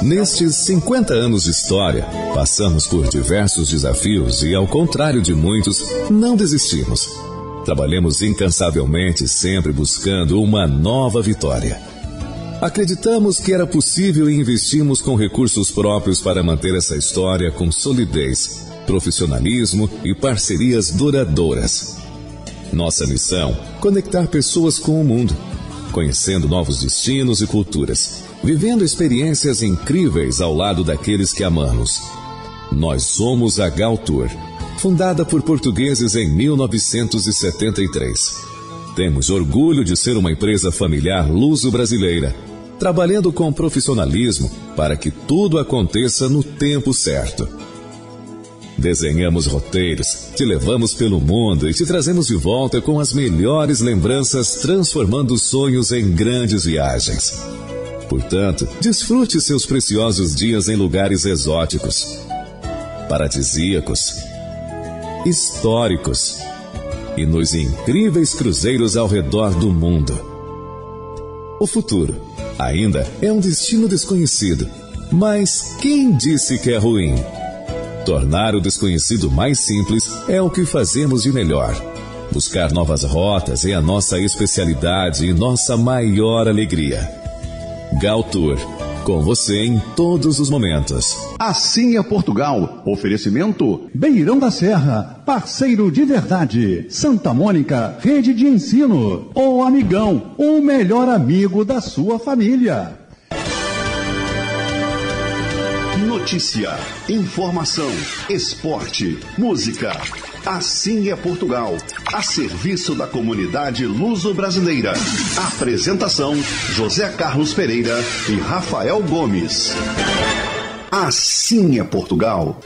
Nestes 50 anos de história, passamos por diversos desafios e, ao contrário de muitos, não desistimos. Trabalhamos incansavelmente, sempre buscando uma nova vitória. Acreditamos que era possível e investimos com recursos próprios para manter essa história com solidez, profissionalismo e parcerias duradouras. Nossa missão: conectar pessoas com o mundo, conhecendo novos destinos e culturas vivendo experiências incríveis ao lado daqueles que amamos. Nós somos a Gal Tour, fundada por portugueses em 1973. Temos orgulho de ser uma empresa familiar luso-brasileira, trabalhando com profissionalismo para que tudo aconteça no tempo certo. Desenhamos roteiros, te levamos pelo mundo e te trazemos de volta com as melhores lembranças, transformando sonhos em grandes viagens. Portanto, desfrute seus preciosos dias em lugares exóticos, paradisíacos, históricos e nos incríveis cruzeiros ao redor do mundo. O futuro ainda é um destino desconhecido, mas quem disse que é ruim? Tornar o desconhecido mais simples é o que fazemos de melhor. Buscar novas rotas é a nossa especialidade e nossa maior alegria. Galtour. Com você em todos os momentos. Assim é Portugal. Oferecimento Beirão da Serra. Parceiro de verdade. Santa Mônica, rede de ensino. O amigão, o melhor amigo da sua família. Notícia, informação, esporte, música. Assim é Portugal, a serviço da comunidade luso-brasileira. Apresentação: José Carlos Pereira e Rafael Gomes. Assim é Portugal.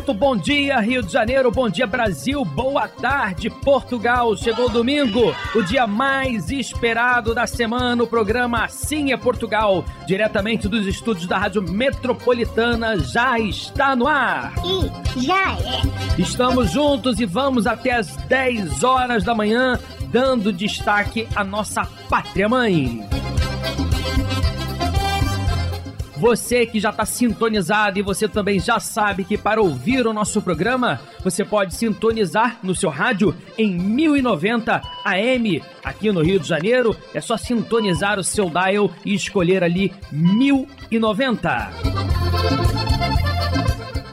Muito bom dia, Rio de Janeiro, bom dia, Brasil, boa tarde, Portugal. Chegou domingo, o dia mais esperado da semana. O programa Assim é Portugal, diretamente dos estúdios da Rádio Metropolitana, já está no ar. E já é. Estamos juntos e vamos até as 10 horas da manhã, dando destaque à nossa pátria mãe. Você que já está sintonizado e você também já sabe que para ouvir o nosso programa, você pode sintonizar no seu rádio em 1090 AM. Aqui no Rio de Janeiro, é só sintonizar o seu dial e escolher ali 1090.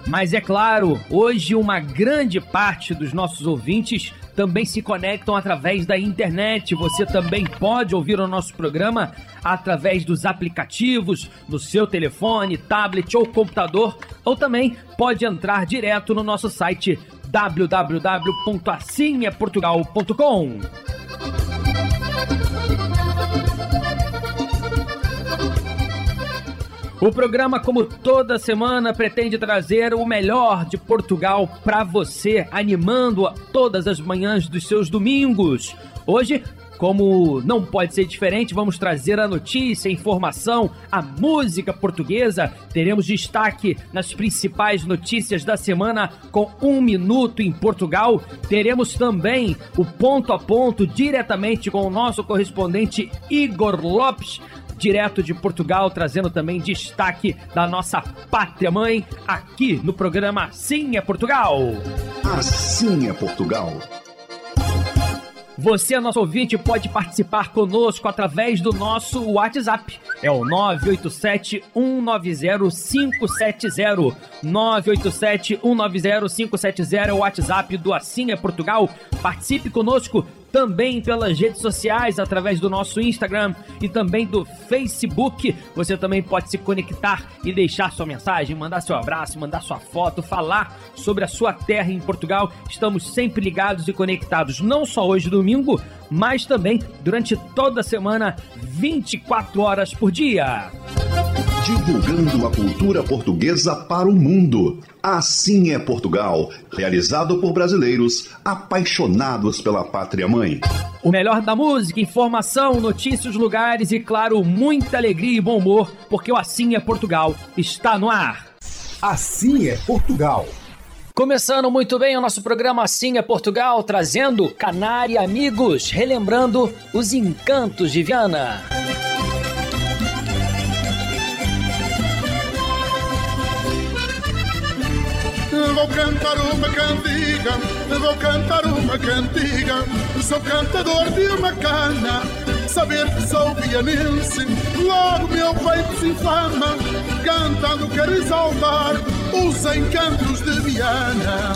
Mas é claro, hoje uma grande parte dos nossos ouvintes também se conectam através da internet. Você também pode ouvir o nosso programa através dos aplicativos no seu telefone, tablet ou computador, ou também pode entrar direto no nosso site www.assimeportugal.com. O programa, como toda semana, pretende trazer o melhor de Portugal para você, animando todas as manhãs dos seus domingos. Hoje, como não pode ser diferente, vamos trazer a notícia, a informação, a música portuguesa. Teremos destaque nas principais notícias da semana com um minuto em Portugal. Teremos também o ponto a ponto diretamente com o nosso correspondente Igor Lopes direto de Portugal, trazendo também destaque da nossa pátria mãe aqui no programa Sim é Portugal. Assim é Portugal. Você, nosso ouvinte, pode participar conosco através do nosso WhatsApp. É o 987-190-570. 987-190-570 é o WhatsApp do Assim é Portugal. Participe conosco também pelas redes sociais, através do nosso Instagram e também do Facebook. Você também pode se conectar e deixar sua mensagem, mandar seu abraço, mandar sua foto, falar sobre a sua terra em Portugal. Estamos sempre ligados e conectados, não só hoje domingo, mas também durante toda a semana, 24 horas por dia. Divulgando a cultura portuguesa para o mundo. Assim é Portugal, realizado por brasileiros apaixonados pela pátria mãe. O melhor da música, informação, notícias, lugares e, claro, muita alegria e bom humor, porque o Assim é Portugal está no ar. Assim é Portugal. Começando muito bem o nosso programa Assim é Portugal, trazendo Canária Amigos, relembrando os encantos de Viana. Vou cantar uma cantiga, vou cantar uma cantiga. Sou cantador de uma cana, saber que sou vianense. Logo meu peito se inflama, cantando quero exaltar os encantos de Viana.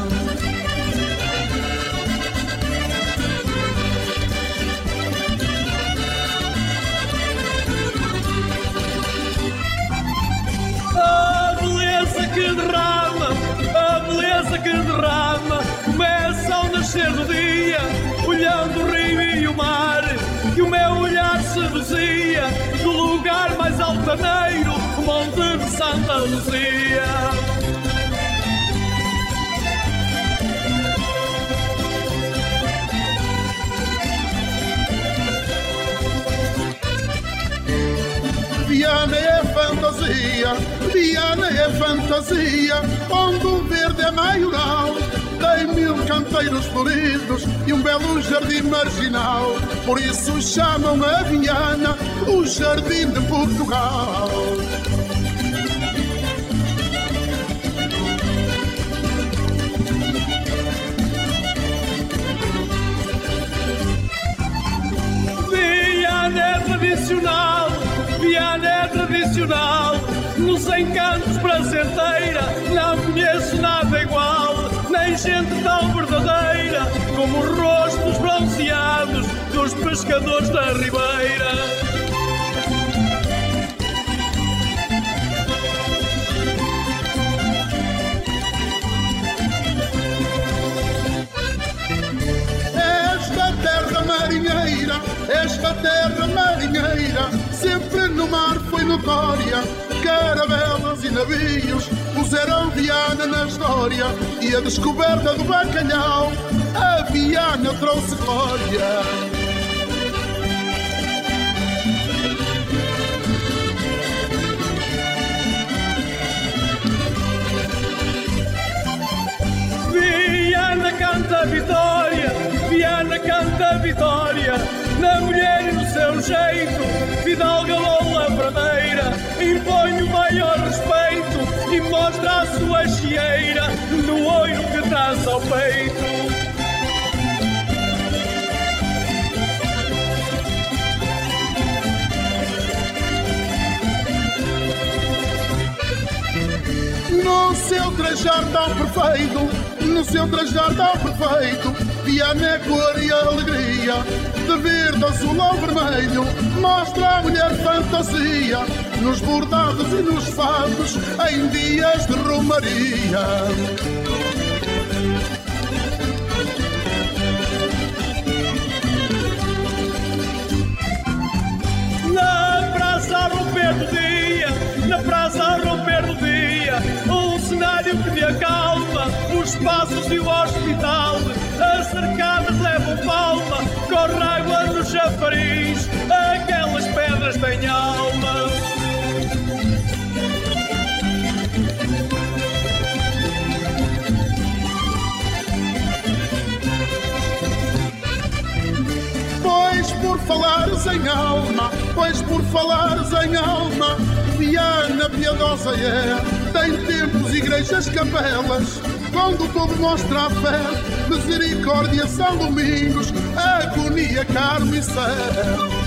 Que beleza que derrama, começa ao nascer do dia, olhando o rio e o mar, que o meu olhar seduzia, do lugar mais altaneiro, o Monte de Santa Luzia. Viana fantasia, é fantasia, onde o verde é maioral. Tem mil canteiros floridos e um belo jardim marginal. Por isso chamam a Viana o Jardim de Portugal. Viana é tradicional, Viana é tradicional, nos encantos prazenteira, não conheço nada igual, nem gente tão verdadeira como os rostos bronzeados dos pescadores da Ribeira. Esta terra marinheira, sempre no mar foi notória. Caravelas e navios puseram Viana na história e a descoberta do bacalhau, a Viana trouxe glória. Viana canta a vitória, Viana canta a vitória, na mulher e no seu jeito, Fidalga ou lavradeira, impõe o maior respeito e mostra a sua chieira no oiro que traz ao peito. No seu trajar tão perfeito, no seu trajar tão perfeito, Viana é cor e alegria, de verde, azul ou vermelho, mostra a mulher fantasia, nos bordados e nos fados, em dias de romaria. Na praça romper do dia, na praça romper do dia, um cenário que me acalma, os passos e o hospital, as cercadas levam palma, corre água no chafariz, aquelas pedras têm alma. Pois por falares em alma, pois por falares em alma, Viana piedosa é, tem templos, igrejas, capelas, quando o povo mostra a fé, misericórdia, São Domingos, agonia, Carmo e céu.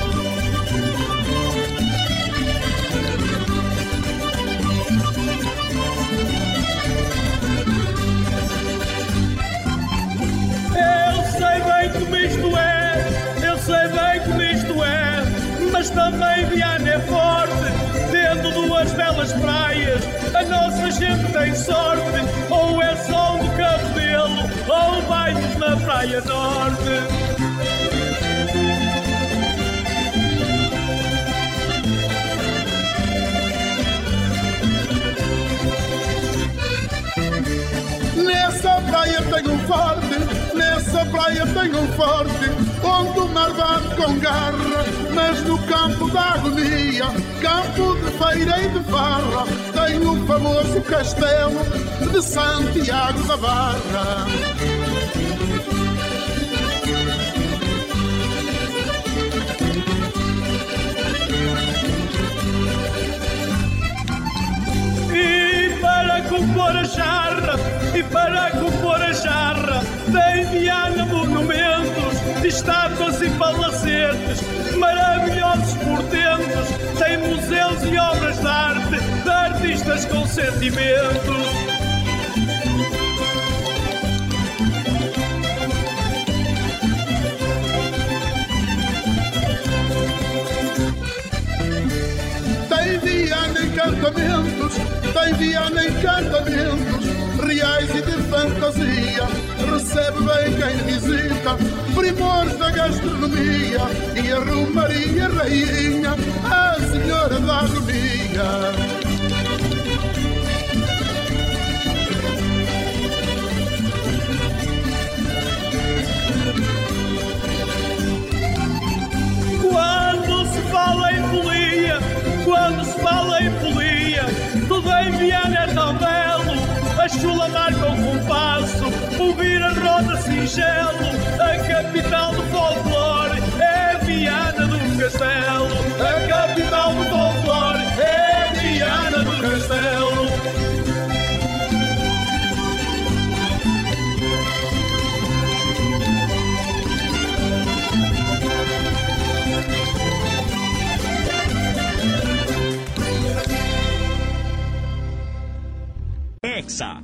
praias. A nossa gente tem sorte, ou é sol no cabelo, ou bailes na Praia Norte. Nessa praia tenho um forte, nessa praia tenho um forte onde o bate com garra, mas no campo da agonia, campo de feira e de farra, tem o famoso castelo de Santiago da Barra. compor a jarra e para compor a jarra tem Viana monumentos de estátuas e palacetes maravilhosos portentos tem museus e obras de arte de artistas com sentimentos encantamentos tem Viana encantamentos reais e de fantasia. Recebe bem quem visita, primores da gastronomia e a Romaria Rainha, a Senhora da Agonia.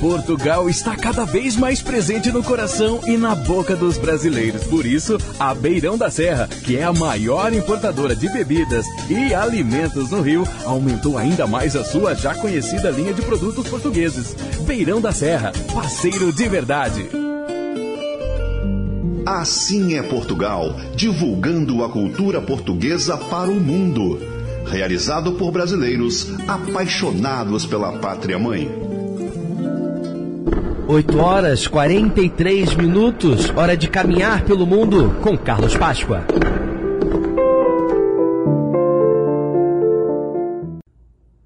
Portugal está cada vez mais presente no coração e na boca dos brasileiros. Por isso, a Beirão da Serra, que é a maior importadora de bebidas e alimentos no Rio, aumentou ainda mais a sua já conhecida linha de produtos portugueses. Beirão da Serra, parceiro de verdade. Assim é Portugal, divulgando a cultura portuguesa para o mundo. Realizado por brasileiros apaixonados pela pátria mãe. 8 horas 43 minutos, hora de caminhar pelo mundo com Carlos Páscoa.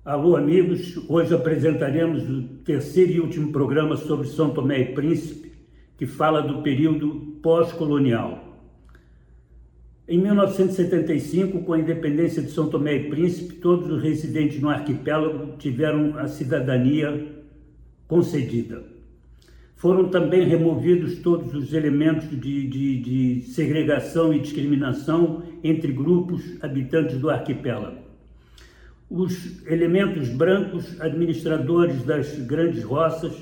Alô, amigos. Hoje apresentaremos o terceiro e último programa sobre São Tomé e Príncipe, que fala do período pós-colonial. Em 1975, com a independência de São Tomé e Príncipe, todos os residentes no arquipélago tiveram a cidadania concedida. Foram também removidos todos os elementos de, de, de segregação e discriminação entre grupos habitantes do arquipélago. Os elementos brancos, administradores das grandes roças,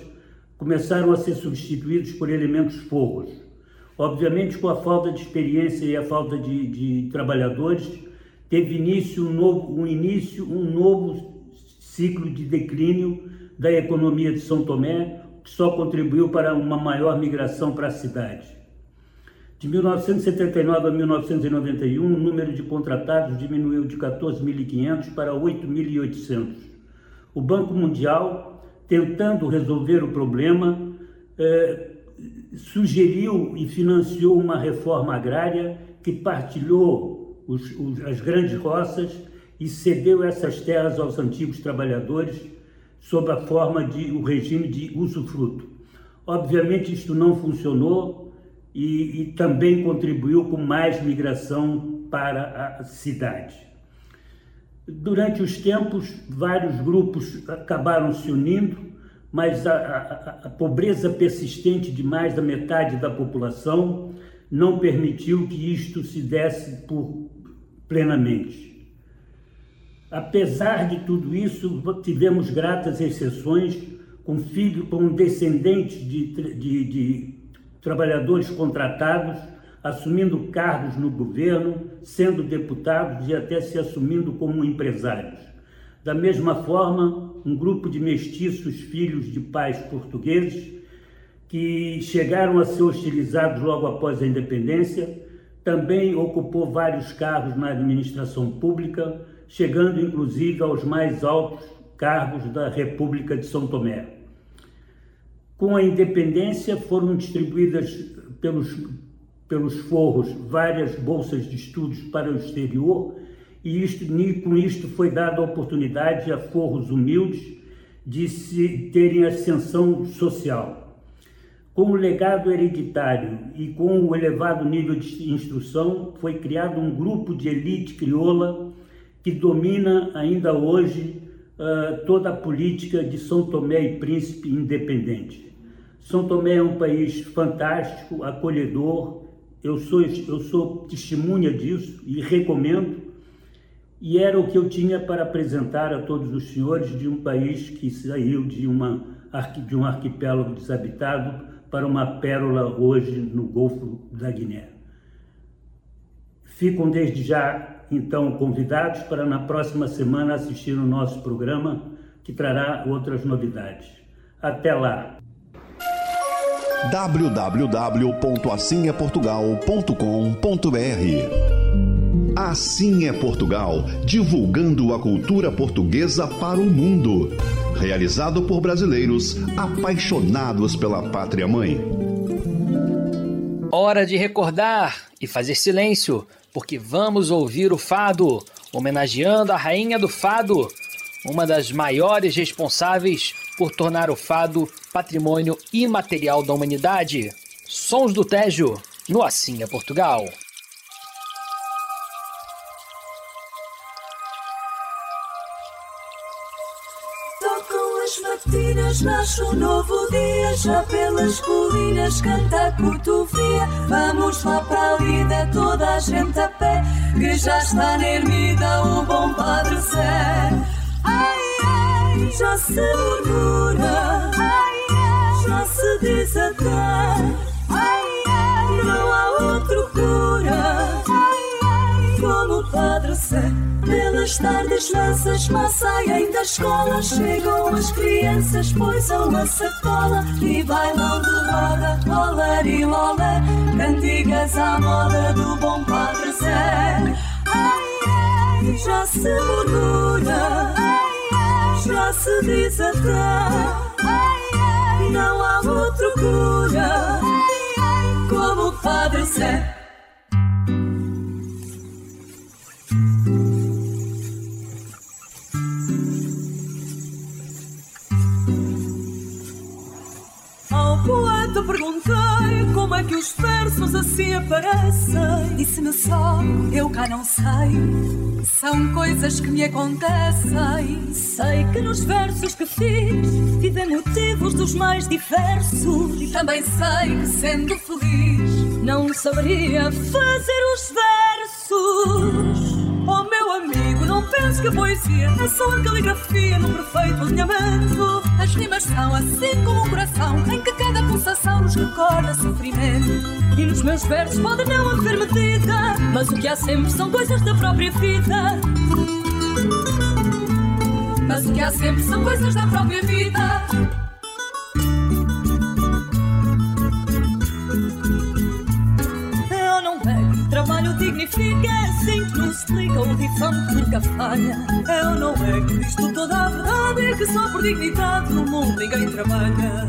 começaram a ser substituídos por elementos forros. Obviamente, com a falta de experiência e a falta de, de trabalhadores, teve início um, novo, um início, um novo ciclo de declínio da economia de São Tomé, que só contribuiu para uma maior migração para a cidade. De 1979 a 1991, o número de contratados diminuiu de 14.500 para 8.800. O Banco Mundial, tentando resolver o problema, eh, sugeriu e financiou uma reforma agrária que partilhou os, os, as grandes roças e cedeu essas terras aos antigos trabalhadores sob a forma de o regime de usufruto. Obviamente isto não funcionou e, e também contribuiu com mais migração para a cidade. Durante os tempos, vários grupos acabaram se unindo, mas a, a, a, pobreza persistente de mais da metade da população não permitiu que isto se desse por plenamente. Apesar de tudo isso, tivemos gratas exceções com filho, com descendentes de, de, de trabalhadores contratados, assumindo cargos no governo, sendo deputados e até se assumindo como empresários. Da mesma forma, um grupo de mestiços filhos de pais portugueses que chegaram a ser hostilizados logo após a independência, também ocupou vários cargos na administração pública, chegando inclusive aos mais altos cargos da República de São Tomé. Com a independência foram distribuídas pelos, pelos forros várias bolsas de estudos para o exterior e isto, com isto foi dada a oportunidade a forros humildes de se terem ascensão social. Com o legado hereditário e com o elevado nível de instrução, foi criado um grupo de elite crioula que domina ainda hoje uh, toda a política de São Tomé e Príncipe independente. São Tomé é um país fantástico, acolhedor, eu sou, eu sou testemunha disso e recomendo, e era o que eu tinha para apresentar a todos os senhores de um país que saiu de, uma, de um arquipélago desabitado para uma pérola hoje no Golfo da Guiné. Ficam desde já, então, convidados para na próxima semana assistir o nosso programa, que trará outras novidades. Até lá! www.assimeportugal.com.br Assim é Portugal, divulgando a cultura portuguesa para o mundo realizado por brasileiros apaixonados pela pátria mãe. Hora de recordar e fazer silêncio, porque vamos ouvir o fado, homenageando a rainha do fado, uma das maiores responsáveis por tornar o fado patrimônio imaterial da humanidade. Sons do Tejo, no Assim é Portugal. Matinas nasce um novo dia, já pelas colinas canta a cotovia. Vamos lá para a lida, toda a gente a pé, que já está na ermida o bom Padre Zé. Ai, ai, já se murmura, ai, ai, já se diz até, ai, ai, não há outro cura, como o Padre Zé. Pelas tardes mal saem da escola. Chegam as crianças, poisam a sacola. E bailam de roda, rolar e lola Cantigas à moda do bom Padre Zé Ai, ai, já se murmura. Ai, ai, já se diz até. Ai, ai, não há outro cura. Ai, ai, como o Padre Zé perguntei como é que os versos assim aparecem. Disse-me só, eu cá não sei. São coisas que me acontecem. Sei que nos versos que fiz tive motivos dos mais diversos. E também sei que sendo feliz não saberia fazer os versos. Oh meu não penso que a poesia é só a caligrafia no perfeito alinhamento. As rimas são assim como um coração em que cada pulsação nos recorda sofrimento. E nos meus versos pode não haver medida, mas o que há sempre são coisas da própria vida. Mas o que há sempre são coisas da própria vida. trabalho dignifica, explica o difame que nunca falha. Eu não é que isto toda a verdade, é que só por dignidade no mundo ninguém trabalha.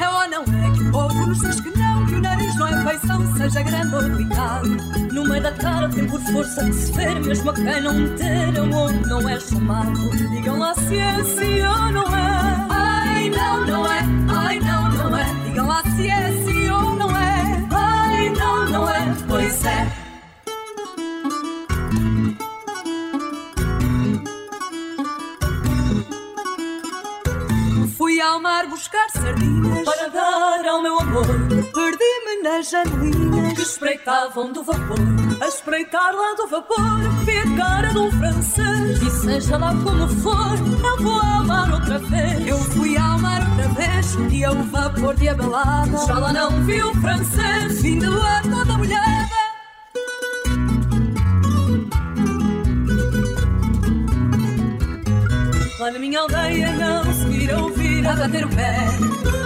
Ou não é que o povo nos diz que não, que o nariz não é feição, seja grande ou pequeno. No meio da tem por força de se ver, mesmo a quem não meter onde não é chamado. Digam lá se é assim ou não é. Ai, não, não é. Ai, não, não é. Digam lá se é Pois é. Fui ao mar buscar sardinhas para dar ao meu amor. Perdi-me nas janelinhas que espreitavam do vapor. A espreitar lá do vapor, vi a cara de um francês. E seja lá como for, eu vou outra vez. Eu fui ao mar outra vez, e ao vapor de abalada. Já lá não vi o francês, vindo a toda molhada. Lá na minha aldeia não se vira ouvir a bater o pé.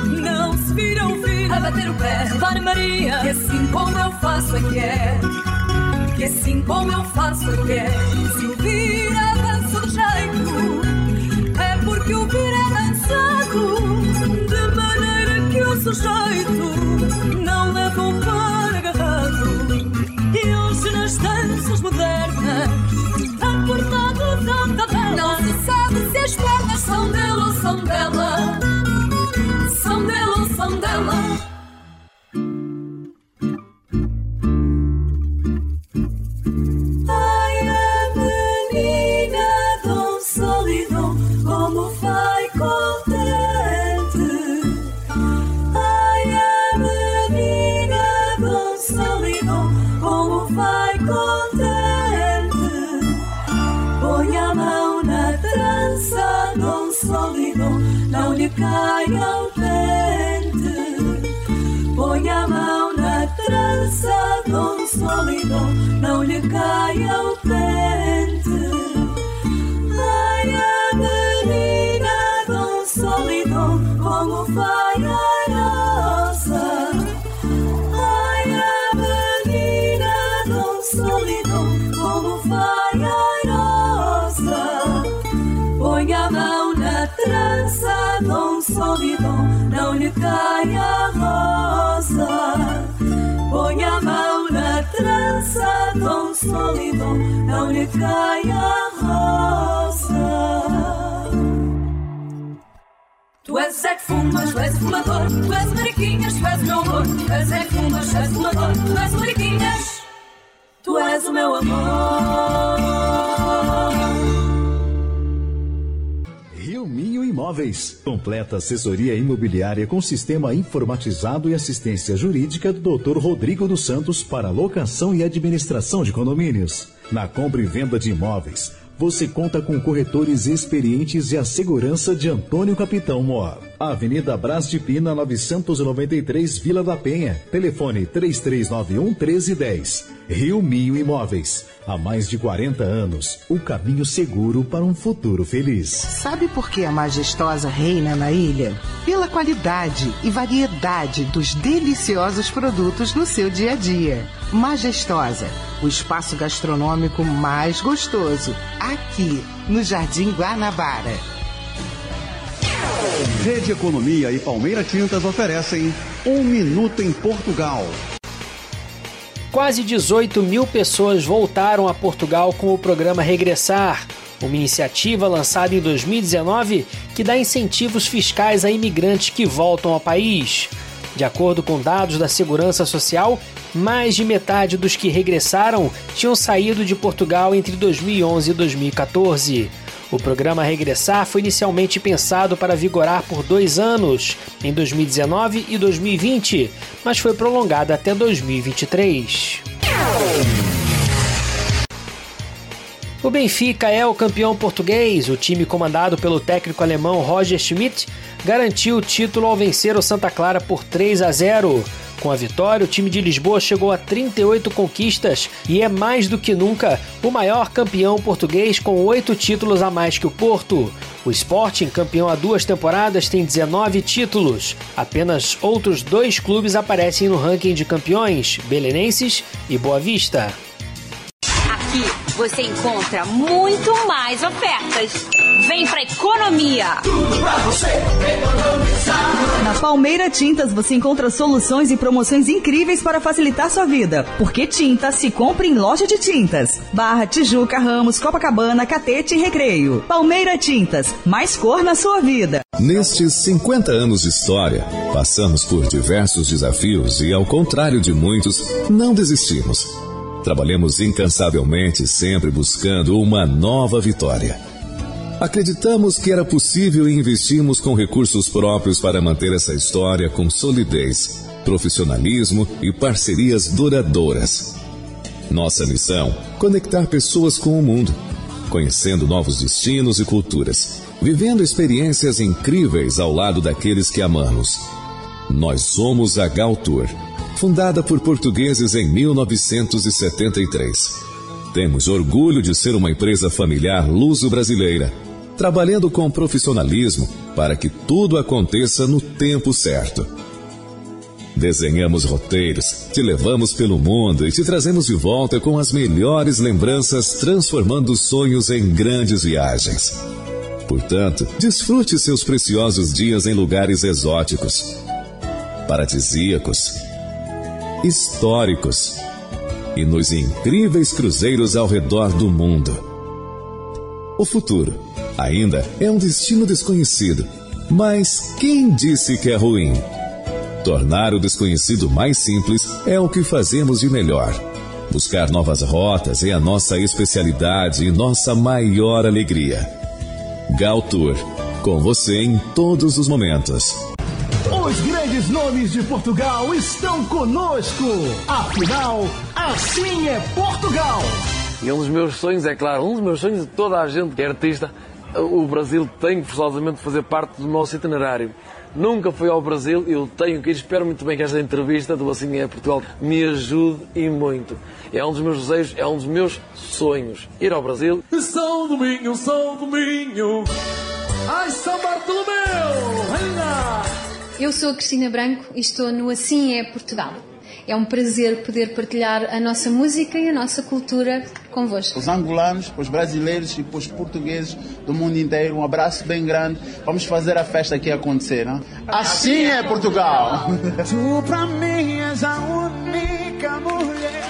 Não se vira ouvir a bater o pé. Repare Maria, que assim como eu faço é que é. Que assim como eu faço é que é. Se ouvir a dança do jeito é porque ouvir é dançado. De maneira que o sujeito não leva o par agarrado. E hoje nas danças modernas, transportados à tabela. Não se sabe se as pernas são dele ou são dela. São dele ou são dela. Solidão, não lhe caia a rosa. Põe a mão trança, Dom Solidão, não lhe caia a rosa. Tu és é que fumas, tu és fumador, tu és mariquinhas, tu és meu amor. Tu és é que fumas, tu és fumador, tu és mariquinhas, tu és o meu amor. Rio Minho Imóveis. Completa assessoria imobiliária com sistema informatizado e assistência jurídica do Dr. Rodrigo dos Santos para locação e administração de condomínios. Na compra e venda de imóveis, você conta com corretores experientes e a segurança de Antônio Capitão Mor. Avenida Brás de Pina, 993, Vila da Penha. Telefone 3391 1310. Rio Minho Imóveis. Há mais de 40 anos, o caminho seguro para um futuro feliz. Sabe por que a majestosa reina na ilha? Pela qualidade e variedade dos deliciosos produtos no seu dia a dia. Majestosa, o espaço gastronômico mais gostoso, aqui no Jardim Guanabara. Rede Economia e Palmeira Tintas oferecem Um Minuto em Portugal. Quase 18 mil pessoas voltaram a Portugal com o programa Regressar, uma iniciativa lançada em 2019 que dá incentivos fiscais a imigrantes que voltam ao país. De acordo com dados da Segurança Social, mais de metade dos que regressaram tinham saído de Portugal entre 2011 e 2014. O programa Regressar foi inicialmente pensado para vigorar por dois anos, em 2019 e 2020, mas foi prolongado até 2023. O Benfica é o campeão português. O time comandado pelo técnico alemão Roger Schmidt garantiu o título ao vencer o Santa Clara por 3 a 0. Com a vitória, o time de Lisboa chegou a 38 conquistas e é mais do que nunca o maior campeão português com oito títulos a mais que o Porto. O Sporting, campeão há duas temporadas, tem 19 títulos. Apenas outros dois clubes aparecem no ranking de campeões: Belenenses e Boa Vista. Você encontra muito mais ofertas. Vem pra economia! Tudo pra você economizar. Na Palmeira Tintas você encontra soluções e promoções incríveis para facilitar sua vida. Porque tinta se compra em loja de tintas. Barra, Tijuca, Ramos, Copacabana, Catete e Recreio. Palmeira Tintas, mais cor na sua vida. Nestes 50 anos de história, passamos por diversos desafios e, ao contrário de muitos, não desistimos. Trabalhamos incansavelmente, sempre buscando uma nova vitória. Acreditamos que era possível e investimos com recursos próprios para manter essa história com solidez, profissionalismo e parcerias duradouras. Nossa missão: conectar pessoas com o mundo, conhecendo novos destinos e culturas, vivendo experiências incríveis ao lado daqueles que amamos. Nós somos a Galtour, fundada por portugueses em 1973. Temos orgulho de ser uma empresa familiar luso-brasileira trabalhando com profissionalismo para que tudo aconteça no tempo certo. Desenhamos roteiros, te levamos pelo mundo e te trazemos de volta com as melhores lembranças, transformando sonhos em grandes viagens. Portanto, desfrute seus preciosos dias em lugares exóticos, paradisíacos, históricos e nos incríveis cruzeiros ao redor do mundo. O futuro ainda é um destino desconhecido, mas quem disse que é ruim? Tornar o desconhecido mais simples é o que fazemos de melhor. Buscar novas rotas é a nossa especialidade e nossa maior alegria. Gal Tour, com você em todos os momentos. Os grandes nomes de Portugal estão conosco. Afinal, assim é Portugal. E um dos meus sonhos, é claro, um dos meus sonhos de toda a gente que é artista, o Brasil tem que forçosamente fazer parte do nosso itinerário nunca fui ao Brasil, eu tenho que ir. Espero muito bem que esta entrevista do Assim é Portugal me ajude e muito. É um dos meus desejos, é um dos meus sonhos. Ir ao Brasil. São Domingo, São Domingo, ai São Bartolomeu, reina! Eu sou a Cristina Branco e estou no Assim é Portugal. É um prazer poder partilhar a nossa música e a nossa cultura convosco. Os angolanos, os brasileiros e os portugueses do mundo inteiro, um abraço bem grande. Vamos fazer a festa aqui acontecer, não? Assim é Portugal! Tu pra mim és a única mulher.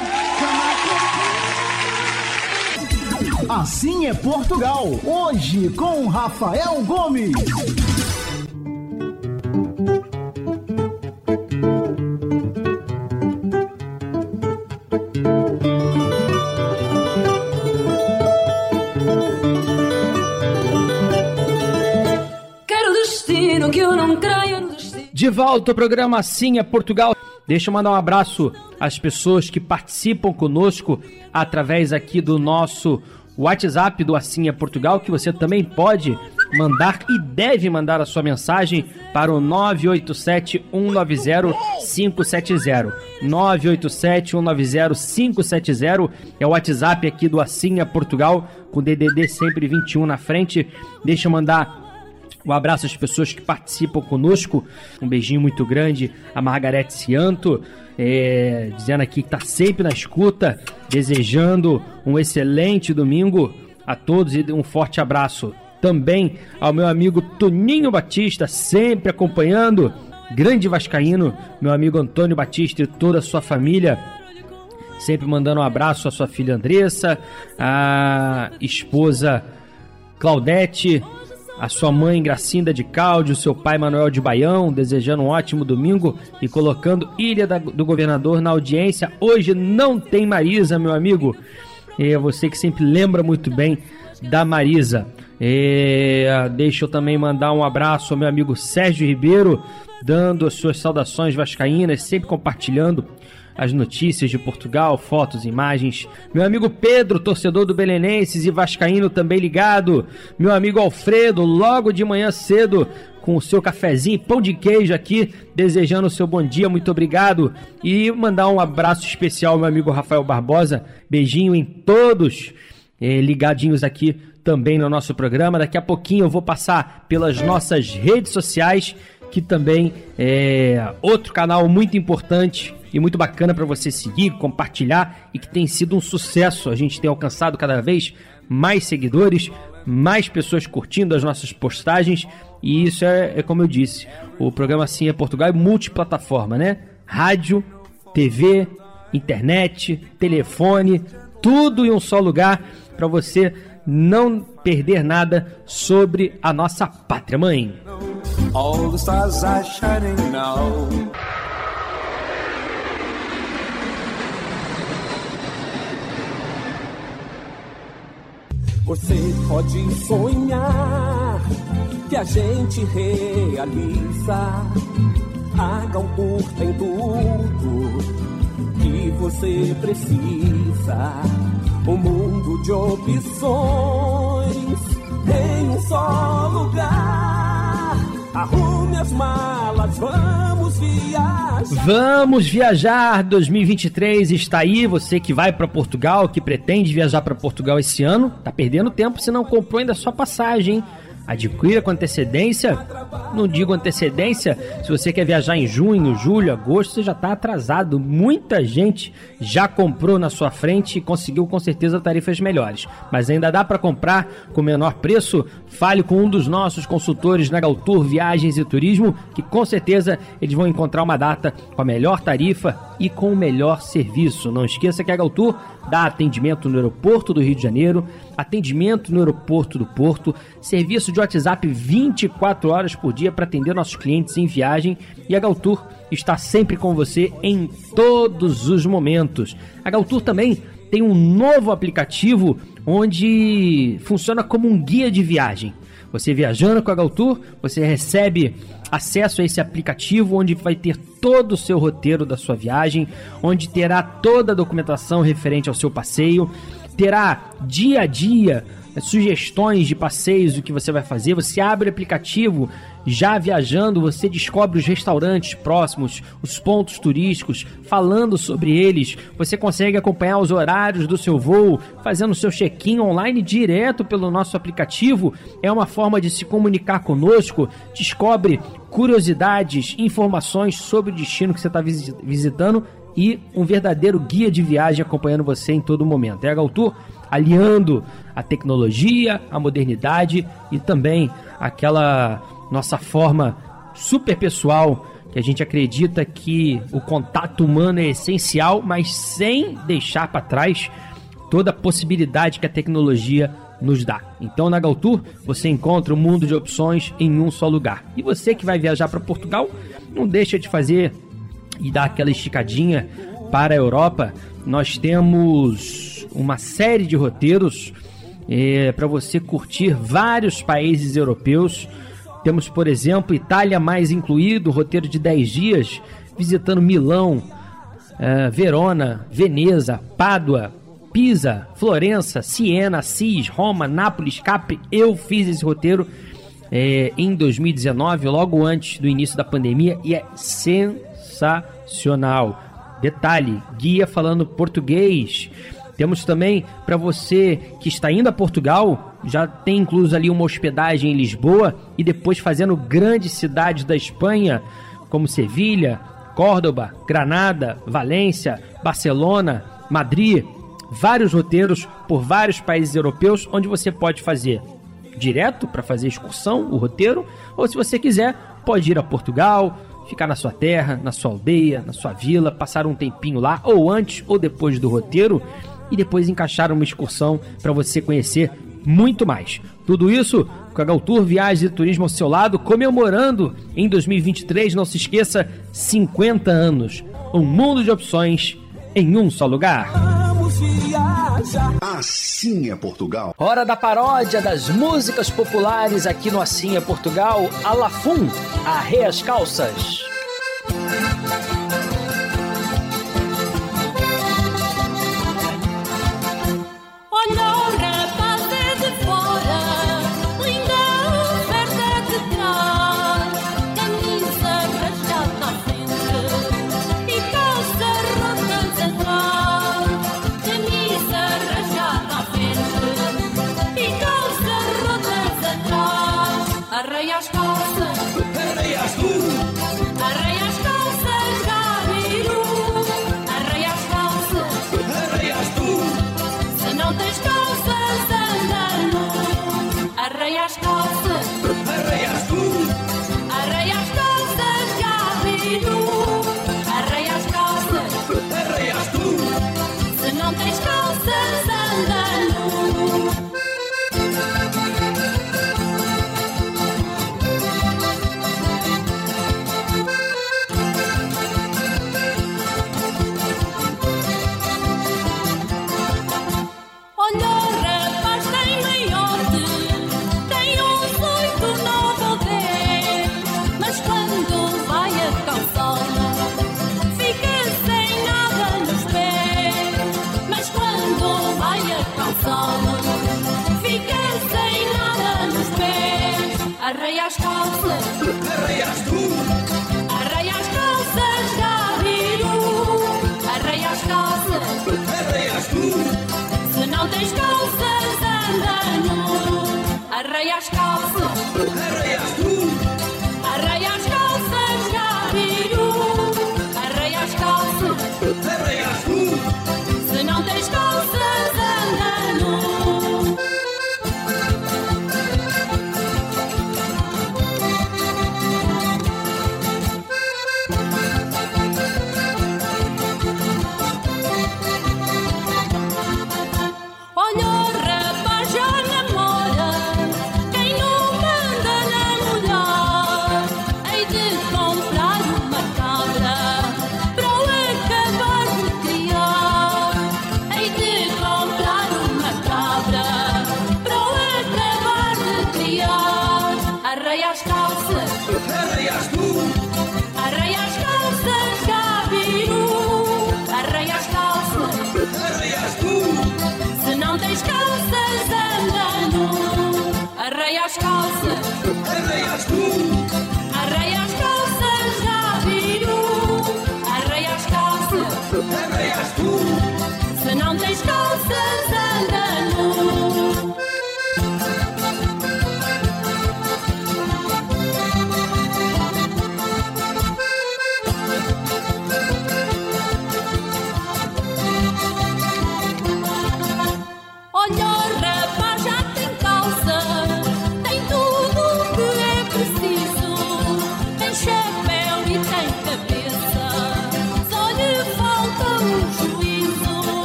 Assim é Portugal, hoje com Rafael Gomes. De volta ao programa Assim é Portugal. Deixa eu mandar um abraço às pessoas que participam conosco através aqui do nosso WhatsApp do Assim é Portugal, que você também pode mandar e deve mandar a sua mensagem para o 987 190 570. 987 190 570 é o WhatsApp aqui do Assim é Portugal, com DDD sempre 21 na frente. Deixa eu mandar um abraço às pessoas que participam conosco. Um beijinho muito grande a Margarete Cianto, é, dizendo aqui que está sempre na escuta, desejando um excelente domingo a todos e um forte abraço. Também ao meu amigo Toninho Batista, sempre acompanhando. Grande Vascaíno, meu amigo Antônio Batista e toda a sua família. Sempre mandando um abraço à sua filha Andressa, à esposa Claudete, a sua mãe Gracinda de Cáudio, seu pai Manuel de Baião, desejando um ótimo domingo e colocando Ilha do Governador na audiência. Hoje não tem Marisa, meu amigo. É você que sempre lembra muito bem da Marisa. É, deixa eu também mandar um abraço ao meu amigo Sérgio Ribeiro, dando as suas saudações vascaínas, sempre compartilhando as notícias de Portugal, fotos, imagens. Meu amigo Pedro, torcedor do Belenenses e Vascaíno também ligado. Meu amigo Alfredo, logo de manhã cedo, com o seu cafezinho, pão de queijo aqui, desejando o seu bom dia, muito obrigado. E mandar um abraço especial ao meu amigo Rafael Barbosa. Beijinho em todos eh, ligadinhos aqui também no nosso programa. Daqui a pouquinho eu vou passar pelas nossas redes sociais, que também é outro canal muito importante e muito bacana para você seguir, compartilhar e que tem sido um sucesso. A gente tem alcançado cada vez mais seguidores, mais pessoas curtindo as nossas postagens e isso é, é como eu disse, o programa Assim é Portugal é multiplataforma, né? Rádio, TV, internet, telefone, tudo em um só lugar para você não perder nada sobre a nossa pátria mãe. All the stars are shining now. Você pode sonhar que a gente realiza. Haga um curta em tudo que você precisa. Um mundo de opções em um só lugar. Arrume as malas, vamos viajar. Vamos viajar 2023 está aí. Você que vai para Portugal, que pretende viajar para Portugal esse ano, tá perdendo tempo se não comprou ainda sua passagem. Hein? Adquira com antecedência. Não digo antecedência, se você quer viajar em junho, julho, agosto, você já está atrasado. Muita gente já comprou na sua frente e conseguiu com certeza tarifas melhores. Mas ainda dá para comprar com menor preço? Fale com um dos nossos consultores na Galtour Viagens e Turismo, que com certeza eles vão encontrar uma data com a melhor tarifa e com o melhor serviço. Não esqueça que a Galtour dá atendimento no aeroporto do Rio de Janeiro, atendimento no aeroporto do Porto, serviço de WhatsApp 24 horas por dia para atender nossos clientes em viagem e a Galtour está sempre com você em todos os momentos. A Galtour também tem um novo aplicativo onde funciona como um guia de viagem. Você viajando com a Galtour, você recebe acesso a esse aplicativo onde vai ter todo o seu roteiro da sua viagem, onde terá toda a documentação referente ao seu passeio, terá dia a dia sugestões de passeios, o que você vai fazer. Você abre o aplicativo, já viajando, você descobre os restaurantes próximos, os pontos turísticos, falando sobre eles. Você consegue acompanhar os horários do seu voo, fazendo seu check-in online direto pelo nosso aplicativo. É uma forma de se comunicar conosco. Descobre curiosidades, informações sobre o destino que você está visitando e um verdadeiro guia de viagem acompanhando você em todo momento. É a aliando a tecnologia, a modernidade e também aquela nossa forma super pessoal que a gente acredita que o contato humano é essencial, mas sem deixar para trás toda a possibilidade que a tecnologia nos dá. Então na Galtour você encontra um mundo de opções em um só lugar. E você que vai viajar para Portugal, não deixa de fazer e dar aquela esticadinha para a Europa. Nós temos uma série de roteiros é, para você curtir vários países europeus. Temos, por exemplo, Itália mais incluído, roteiro de 10 dias, visitando Milão, é, Verona, Veneza, Pádua, Pisa, Florença, Siena, Assis, Roma, Nápoles, Capri. Eu fiz esse roteiro é, em 2019, logo antes do início da pandemia, e é sensacional. Detalhe: guia falando português. Temos também para você que está indo a Portugal, já tem incluso ali uma hospedagem em Lisboa e depois fazendo grandes cidades da Espanha, como Sevilha, Córdoba, Granada, Valência, Barcelona, Madrid, vários roteiros por vários países europeus onde você pode fazer direto para fazer excursão, o roteiro, ou se você quiser, pode ir a Portugal, ficar na sua terra, na sua aldeia, na sua vila, passar um tempinho lá, ou antes ou depois do roteiro, e depois encaixar uma excursão para você conhecer muito mais. Tudo isso com a Galtour Viagens e Turismo ao seu lado, comemorando em 2023, não se esqueça, 50 anos. Um mundo de opções em um só lugar viaja. Assim é Portugal. Hora da paródia das músicas populares aqui no Assim é Portugal. Alafum, arre. Arreia as calças,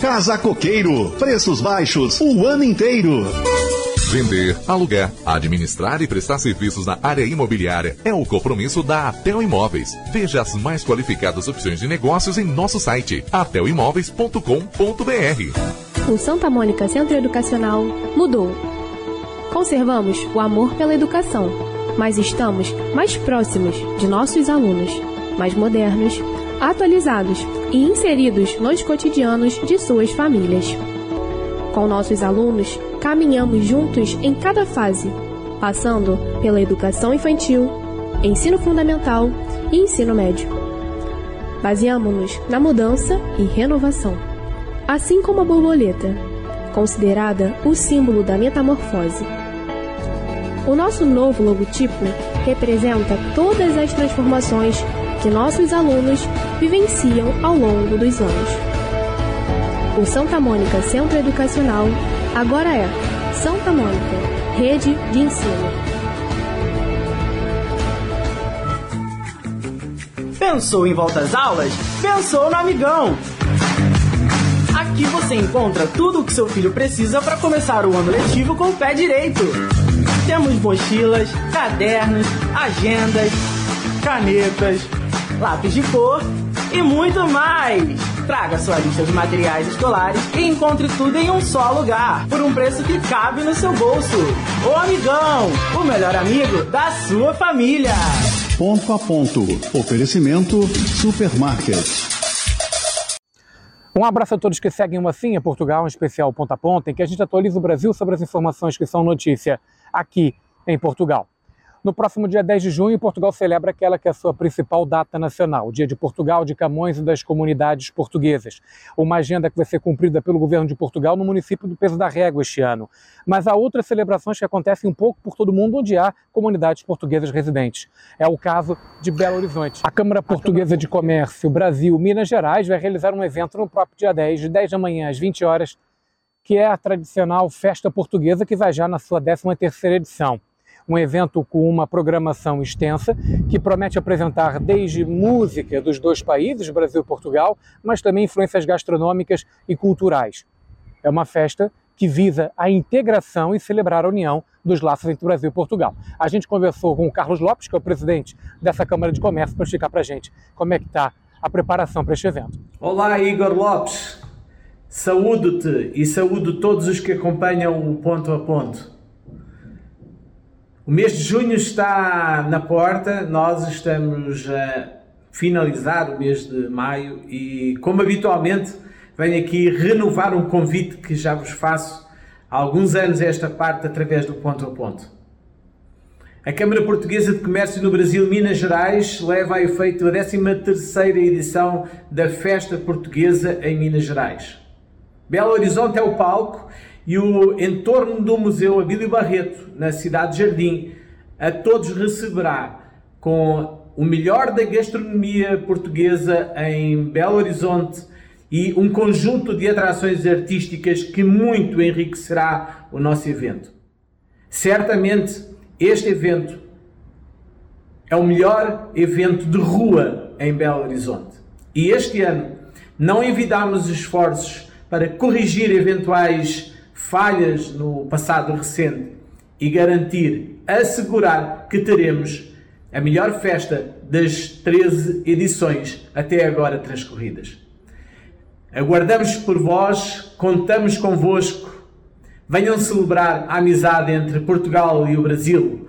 Casa Coqueiro. Preços baixos o ano inteiro. Vender, alugar, administrar e prestar serviços na área imobiliária é o compromisso da Atel Imóveis. Veja as mais qualificadas opções de negócios em nosso site atelimóveis.com.br. O Santa Mônica Centro Educacional mudou. Conservamos o amor pela educação, mas estamos mais próximos de nossos alunos, mais modernos, atualizados e inseridos nos cotidianos de suas famílias. Com nossos alunos, caminhamos juntos em cada fase, passando pela educação infantil, ensino fundamental e ensino médio. Baseamos-nos na mudança e renovação, assim como a borboleta, considerada o símbolo da metamorfose. O nosso novo logotipo representa todas as transformações que nossos alunos vivenciam ao longo dos anos. O Santa Mônica Centro Educacional agora é Santa Mônica, Rede de Ensino. Pensou em volta às aulas? Pensou no Amigão! Aqui você encontra tudo o que seu filho precisa para começar o ano letivo com o pé direito. Temos mochilas, cadernos, agendas, canetas, lápis de cor e muito mais! Traga sua lista de materiais escolares e encontre tudo em um só lugar, por um preço que cabe no seu bolso. O Amigão, o melhor amigo da sua família. Ponto a ponto. Oferecimento Supermarket. Um abraço a todos que seguem o Assim é Portugal, em especial Ponta a Ponta, em que a gente atualiza o Brasil sobre as informações que são notícia aqui em Portugal. No próximo dia 10 de junho, Portugal celebra aquela que é a sua principal data nacional, o Dia de Portugal, de Camões e das comunidades portuguesas. Uma agenda que vai ser cumprida pelo governo de Portugal no município do Peso da Régua este ano. Mas há outras celebrações que acontecem um pouco por todo o mundo onde há comunidades portuguesas residentes. É o caso de Belo Horizonte. A Câmara Portuguesa de Comércio Brasil Minas Gerais vai realizar um evento no próprio dia 10, de 10 da manhã às 20 horas, que é a tradicional festa portuguesa que vai já na sua 13ª edição um evento com uma programação extensa que promete apresentar desde música dos dois países, Brasil e Portugal, mas também influências gastronômicas e culturais. É uma festa que visa a integração e celebrar a união dos laços entre Brasil e Portugal. A gente conversou com o Carlos Lopes, que é o presidente dessa Câmara de Comércio, para explicar para a gente como é que está a preparação para este evento. Olá, Igor Lopes. Saúdo-te e saúdo todos os que acompanham o Ponto a Ponto. O mês de junho está na porta, nós estamos a finalizar o mês de maio e, como habitualmente, venho aqui renovar um convite que já vos faço há alguns anos esta parte através do ponto a ponto. A Câmara Portuguesa de Comércio no Brasil, Minas Gerais, leva a efeito a 13ª edição da Festa Portuguesa em Minas Gerais. Belo Horizonte é o palco e o entorno do Museu Abílio Barreto, na cidade de Jardim, a todos receberá com o melhor da gastronomia portuguesa em Belo Horizonte e um conjunto de atrações artísticas que muito enriquecerá o nosso evento. Certamente este evento é o melhor evento de rua em Belo Horizonte. E este ano não envidamos esforços para corrigir eventuais falhas no passado recente e garantir, assegurar que teremos a melhor festa das 13 edições até agora transcorridas. Aguardamos por vós, contamos convosco. Venham celebrar a amizade entre Portugal e o Brasil.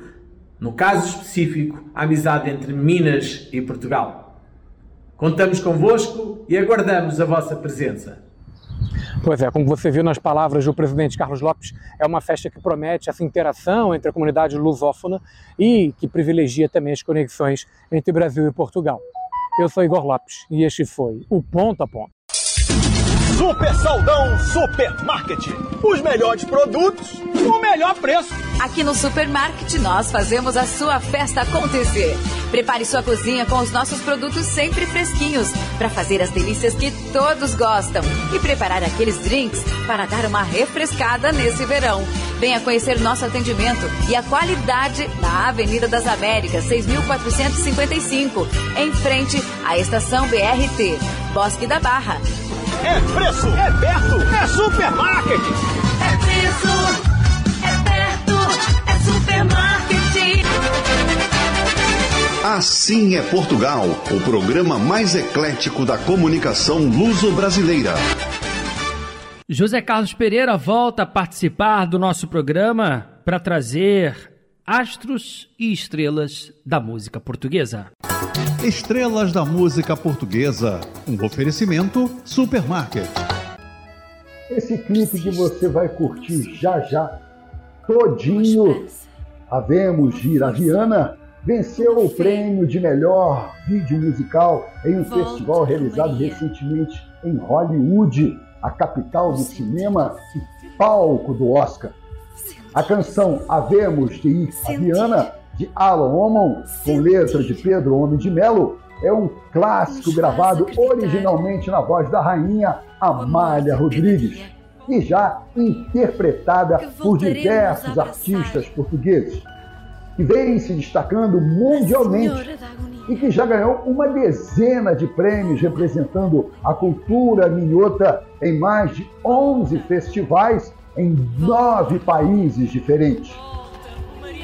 No caso específico, a amizade entre Minas e Portugal. Contamos convosco e aguardamos a vossa presença. Pois é, como você viu nas palavras do presidente Carlos Lopes, é uma festa que promete essa interação entre a comunidade lusófona e que privilegia também as conexões entre Brasil e Portugal. Eu sou Igor Lopes e este foi o Ponto a Ponto. Super Saldão Supermarket. Os melhores produtos, o melhor preço. Aqui no Supermarket nós fazemos a sua festa acontecer. Prepare sua cozinha com os nossos produtos sempre fresquinhos para fazer as delícias que todos gostam e preparar aqueles drinks para dar uma refrescada nesse verão. Venha conhecer nosso atendimento e a qualidade na Avenida das Américas, 6455, em frente à estação BRT, Bosque da Barra. É preço, é perto, é supermarket. É preço, é é supermarket. Assim é Portugal, o programa mais eclético da comunicação luso-brasileira. José Carlos Pereira volta a participar do nosso programa para trazer astros e estrelas da música portuguesa. Estrelas da música portuguesa. Um oferecimento Supermarket. Esse clipe que você vai curtir já já, todinho. Havemos Gira Viana venceu o prêmio de melhor vídeo musical em um festival realizado recentemente em Hollywood, a capital do cinema e palco do Oscar. A canção Havemos de Ir a Viana, de Alan Omon, com letra de Pedro Homem de Melo, é um clássico gravado originalmente na voz da rainha Amália Rodrigues e já interpretada por diversos artistas portugueses que vem se destacando mundialmente e que já ganhou uma dezena de prêmios representando a cultura minhota em mais de 11 festivais em nove países diferentes.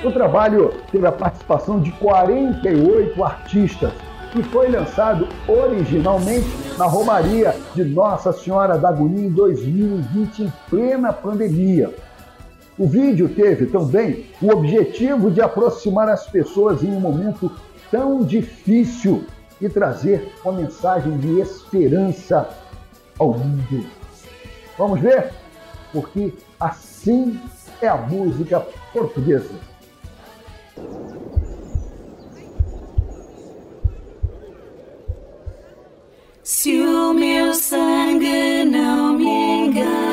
O trabalho teve a participação de 48 artistas, que foi lançado originalmente na Romaria de Nossa Senhora da Agonia em 2020, em plena pandemia. O vídeo teve também o objetivo de aproximar as pessoas em um momento tão difícil e trazer uma mensagem de esperança ao mundo. Vamos ver? Porque assim é a música portuguesa. Se o meu sangue não me engana.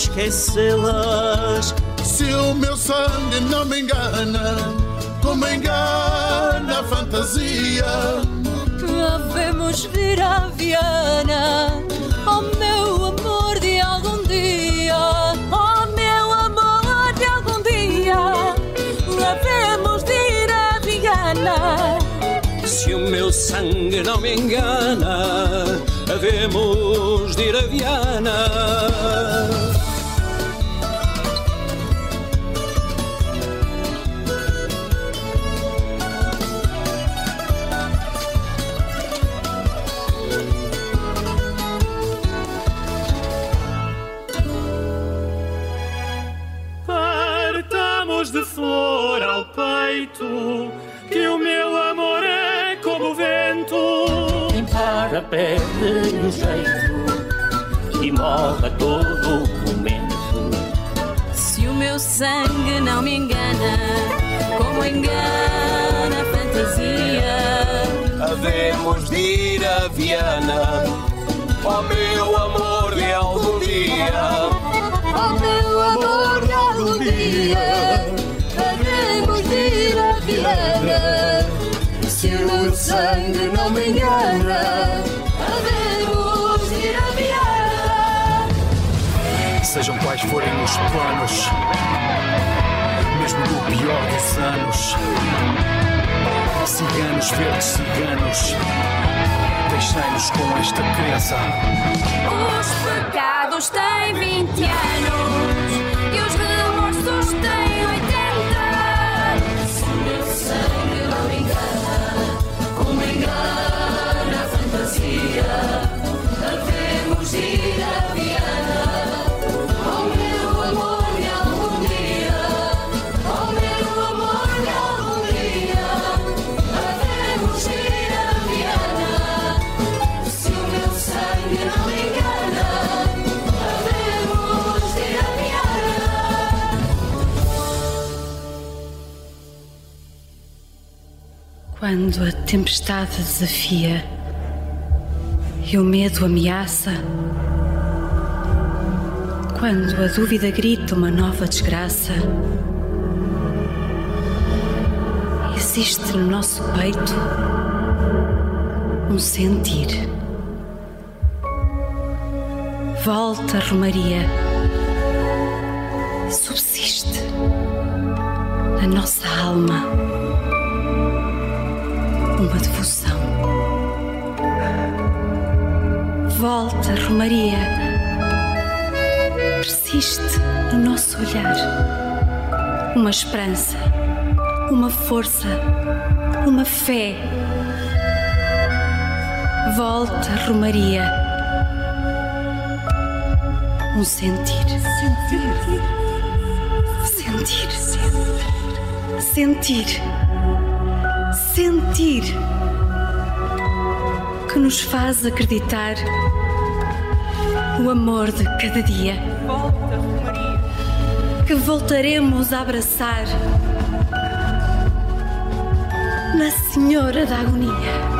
Esquecê-las. Se o meu sangue não me engana, como engana a fantasia. Havemos vir a Viana, oh meu amor de algum dia, oh meu amor de algum dia. Havemos de ir a Viana. Se o meu sangue não me engana, havemos de ir a Viana. Perde um jeito e morre a todo momento. Se o meu sangue não me engana, como engana a fantasia. Havemos de ir a Viana, ó meu amor de algum dia. Oh meu amor de algum dia, havemos de ir a Viana. Se o meu sangue não me engana, quais forem os planos, mesmo no pior dos anos. Ciganos, verdes ciganos, deixai-nos com esta crença. Os pecados têm 20 anos e os remorsos têm 80. Se o meu sangue não engana, como engana a fantasia, Quando a tempestade desafia e o medo ameaça, quando a dúvida grita uma nova desgraça, existe no nosso peito um sentir. Volta, Romaria, subsiste na nossa alma Volta, Romaria, persiste no nosso olhar uma esperança, uma força, uma fé. Volta, Romaria, um. Sentir. Sentir. sentir. sentir, sentir, que nos faz acreditar o amor de cada dia. Que voltaremos a abraçar na Senhora da Agonia.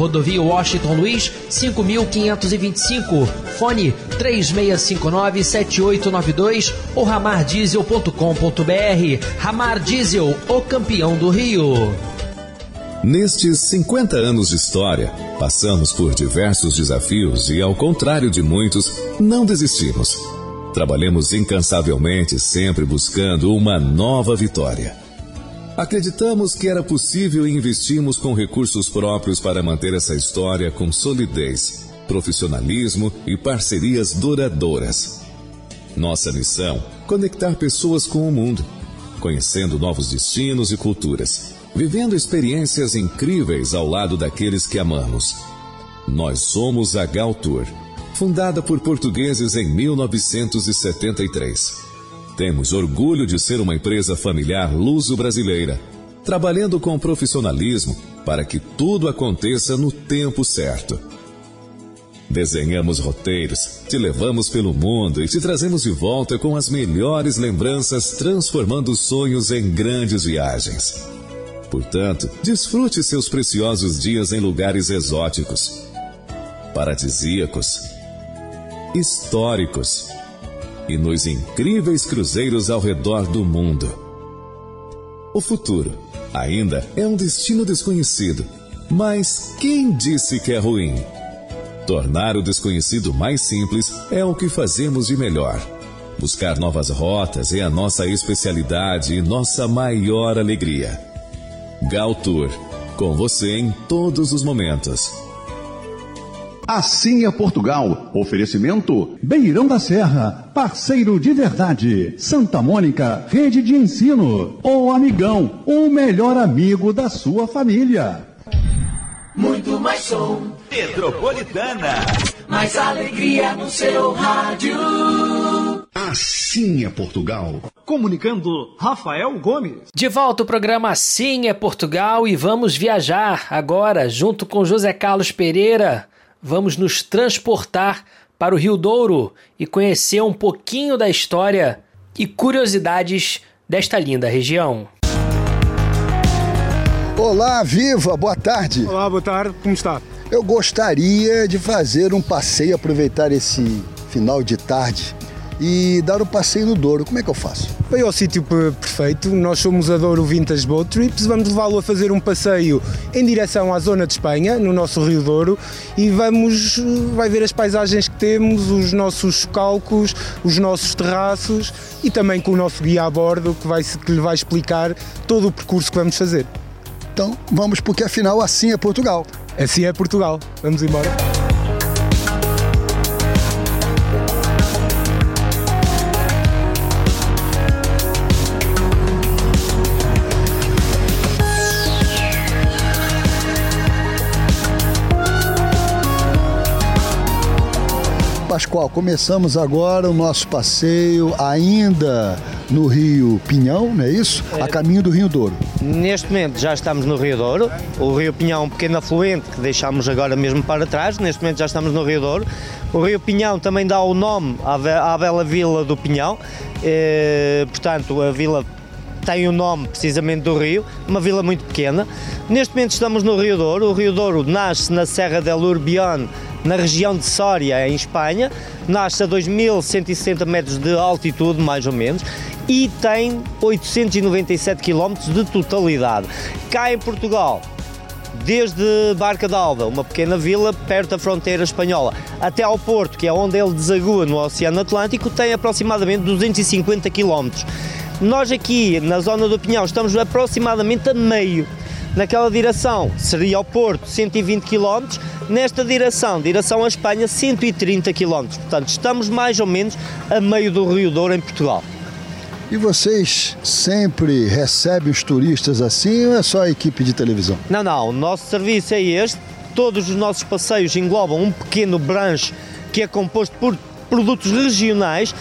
Rodovia Washington Luiz, 5525. Fone 3659-7892 ou ramardiesel.com.br. Ramar Diesel, o campeão do Rio. Nestes 50 anos de história, passamos por diversos desafios e, ao contrário de muitos, não desistimos. Trabalhamos incansavelmente, sempre buscando uma nova vitória. Acreditamos que era possível e investimos com recursos próprios para manter essa história com solidez, profissionalismo e parcerias duradouras. Nossa missão: conectar pessoas com o mundo, conhecendo novos destinos e culturas, vivendo experiências incríveis ao lado daqueles que amamos. Nós somos a Gal Tour, fundada por portugueses em 1973. Temos orgulho de ser uma empresa familiar luso-brasileira, trabalhando com profissionalismo para que tudo aconteça no tempo certo. Desenhamos roteiros, te levamos pelo mundo e te trazemos de volta com as melhores lembranças, transformando sonhos em grandes viagens. Portanto, desfrute seus preciosos dias em lugares exóticos, paradisíacos, históricos e nos incríveis cruzeiros ao redor do mundo. O futuro ainda é um destino desconhecido, mas quem disse que é ruim? Tornar o desconhecido mais simples é o que fazemos de melhor. Buscar novas rotas é a nossa especialidade e nossa maior alegria. Gal Tour, com você em todos os momentos. Assim é Portugal. Oferecimento Beirão da Serra, parceiro de verdade. Santa Mônica, rede de ensino. O amigão, o melhor amigo da sua família. Muito mais som, Metropolitana. mais alegria no seu rádio. Assim é Portugal. Comunicando Rafael Gomes. De volta o programa Assim é Portugal e vamos viajar agora junto com José Carlos Pereira. Vamos nos transportar para o Rio Douro e conhecer um pouquinho da história e curiosidades desta linda região. Olá, Viva, boa tarde. Olá, boa tarde, como está? Eu gostaria de fazer um passeio, aproveitar esse final de tarde e dar um passeio no Douro. Como é que eu faço? Veio ao sítio per- perfeito, nós somos a Douro Vintage Boat Trips, vamos levá-lo a fazer um passeio em direção à zona de Espanha, no nosso Rio Douro, e vamos, vai ver as paisagens que temos, os nossos calcos, os nossos terraços e também com o nosso guia a bordo que, vai, que lhe vai explicar todo o percurso que vamos fazer. Então vamos, porque afinal assim é Portugal. Assim é Portugal, vamos embora. Pascoal, começamos agora o nosso passeio ainda no Rio Pinhão, não é isso? A caminho do Rio Douro. Neste momento já estamos no Rio Douro. O Rio Pinhão é um pequeno afluente que deixámos agora mesmo para trás. Neste momento já estamos no Rio Douro. O Rio Pinhão também dá o nome à bela vila do Pinhão. Eh, portanto, a vila tem o nome precisamente do rio, uma vila muito pequena. Neste momento estamos no Rio Douro. O Rio Douro nasce na Serra del Urbión, na região de Sória, em Espanha. Nasce a 2.160 metros de altitude, mais ou menos, e tem 897 quilómetros de totalidade. Cá em Portugal, desde Barca d'Alva, uma pequena vila perto da fronteira espanhola, até ao Porto, que é onde ele desagua no Oceano Atlântico, tem aproximadamente 250 km. Nós aqui, na zona do Pinhão, estamos aproximadamente a meio. Naquela direção seria ao Porto 120 km, nesta direção, direção à Espanha, 130 km. Portanto, estamos mais ou menos a meio do Rio Douro em Portugal. E vocês sempre recebem os turistas assim ou é só a equipe de televisão? Não, não, o nosso serviço é este. Todos os nossos passeios englobam um pequeno branche que é composto por produtos regionais.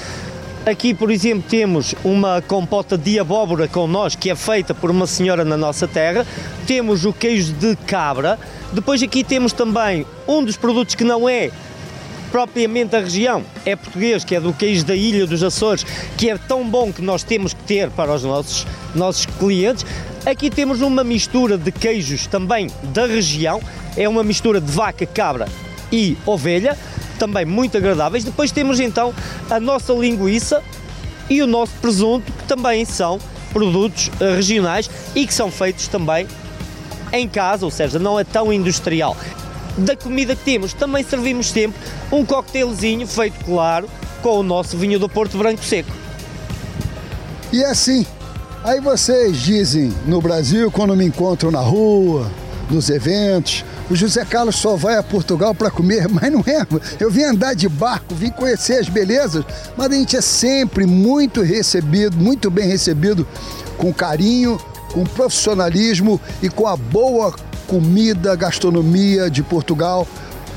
Aqui, por exemplo, temos uma compota de abóbora com nós, que é feita por uma senhora na nossa terra. Temos o queijo de cabra. Depois aqui temos também um dos produtos que não é propriamente da região, é português, que é do queijo da Ilha dos Açores, que é tão bom que nós temos que ter para os nossos, nossos clientes. Aqui temos uma mistura de queijos também da região, é uma mistura de vaca, cabra e ovelha, também muito agradáveis. Depois temos então a nossa linguiça e o nosso presunto, que também são produtos eh, regionais e que são feitos também em casa, ou seja, não é tão industrial. Da comida que temos, também servimos sempre um cocktailzinho feito, claro, com o nosso vinho do Porto Branco Seco. E é assim, aí vocês dizem no Brasil quando me encontram na rua, nos eventos, o José Carlos só vai a Portugal para comer, mas não é. Eu vim andar de barco, vim conhecer as belezas, mas a gente é sempre muito recebido, muito bem recebido, com carinho, com profissionalismo e com a boa comida, gastronomia de Portugal,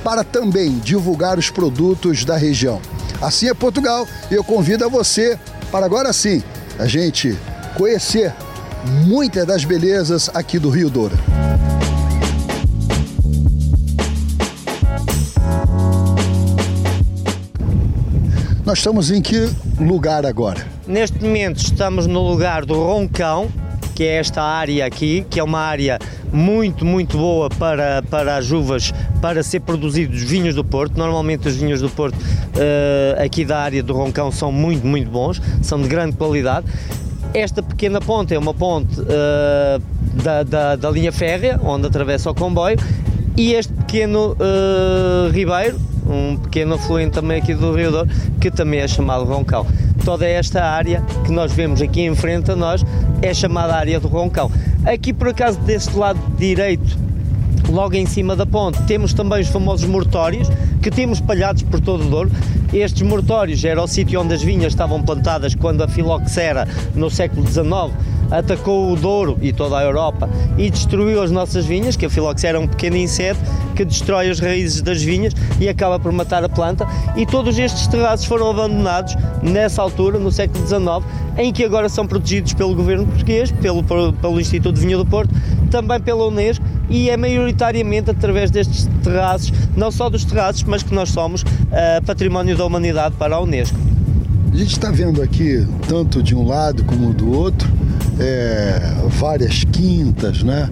para também divulgar os produtos da região. Assim é Portugal e eu convido a você para agora sim a gente conhecer muitas das belezas aqui do Rio Douro. Nós estamos em que lugar agora? Neste momento estamos no lugar do Roncão, que é esta área aqui, que é uma área muito, muito boa para, para as uvas, para ser produzidos vinhos do Porto. Normalmente os vinhos do Porto eh, aqui da área do Roncão são muito, muito bons, são de grande qualidade. Esta pequena ponte é uma ponte eh, da, da, da linha férrea, onde atravessa o comboio, e este pequeno eh, ribeiro, um pequeno afluente também aqui do Rio Douro, que também é chamado Roncão. Toda esta área que nós vemos aqui em frente a nós é chamada área do Roncão. Aqui por acaso deste lado direito, logo em cima da ponte, temos também os famosos mortórios, que temos espalhados por todo o Douro. Estes mortórios era o sítio onde as vinhas estavam plantadas quando a filoxera, no século XIX, atacou o Douro e toda a Europa e destruiu as nossas vinhas, que a filoxera é um pequeno inseto que destrói as raízes das vinhas e acaba por matar a planta. E todos estes terraços foram abandonados nessa altura, no século XIX, em que agora são protegidos pelo governo português, pelo, pelo Instituto de Vinho do Porto, também pela Unesco e é maioritariamente através destes terraços, não só dos terraços, mas que nós somos uh, património da humanidade para a Unesco. A gente está vendo aqui, tanto de um lado como do outro, é, várias quintas, né?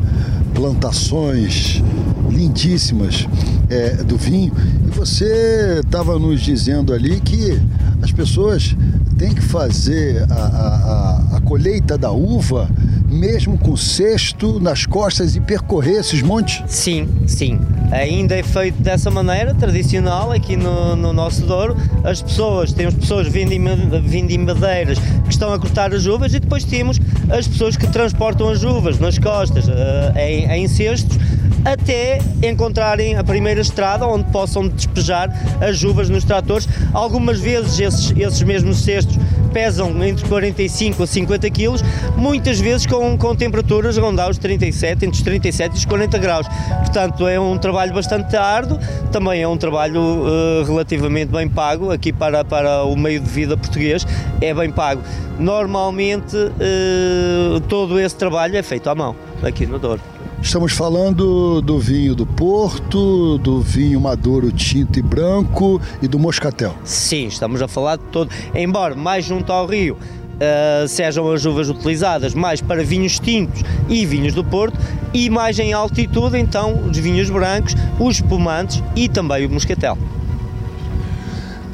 plantações lindíssimas é, do vinho. E você estava nos dizendo ali que as pessoas têm que fazer a, a, a colheita da uva mesmo com cesto nas costas e percorrer esses montes? Sim, sim. Ainda é feito dessa maneira, tradicional, aqui no, no nosso Douro. As pessoas, temos pessoas vindimadeiras que estão a cortar as uvas e depois temos as pessoas que transportam as uvas nas costas, uh, em, em cestos, até encontrarem a primeira estrada onde possam despejar as uvas nos tratores. Algumas vezes esses, esses mesmos cestos pesam entre 45 a 50 quilos, muitas vezes com, com temperaturas rondar os 37, entre os 37 e os 40 graus. Portanto, é um trabalho bastante árduo, também é um trabalho uh, relativamente bem pago, aqui para, para o meio de vida português é bem pago. Normalmente, uh, todo esse trabalho é feito à mão, aqui no Douro. Estamos falando do vinho do Porto, do vinho maduro tinto e branco e do moscatel. Sim, estamos a falar de todo. Embora mais junto ao rio uh, sejam as uvas utilizadas mais para vinhos tintos e vinhos do Porto, e mais em altitude, então, os vinhos brancos, os espumantes e também o moscatel.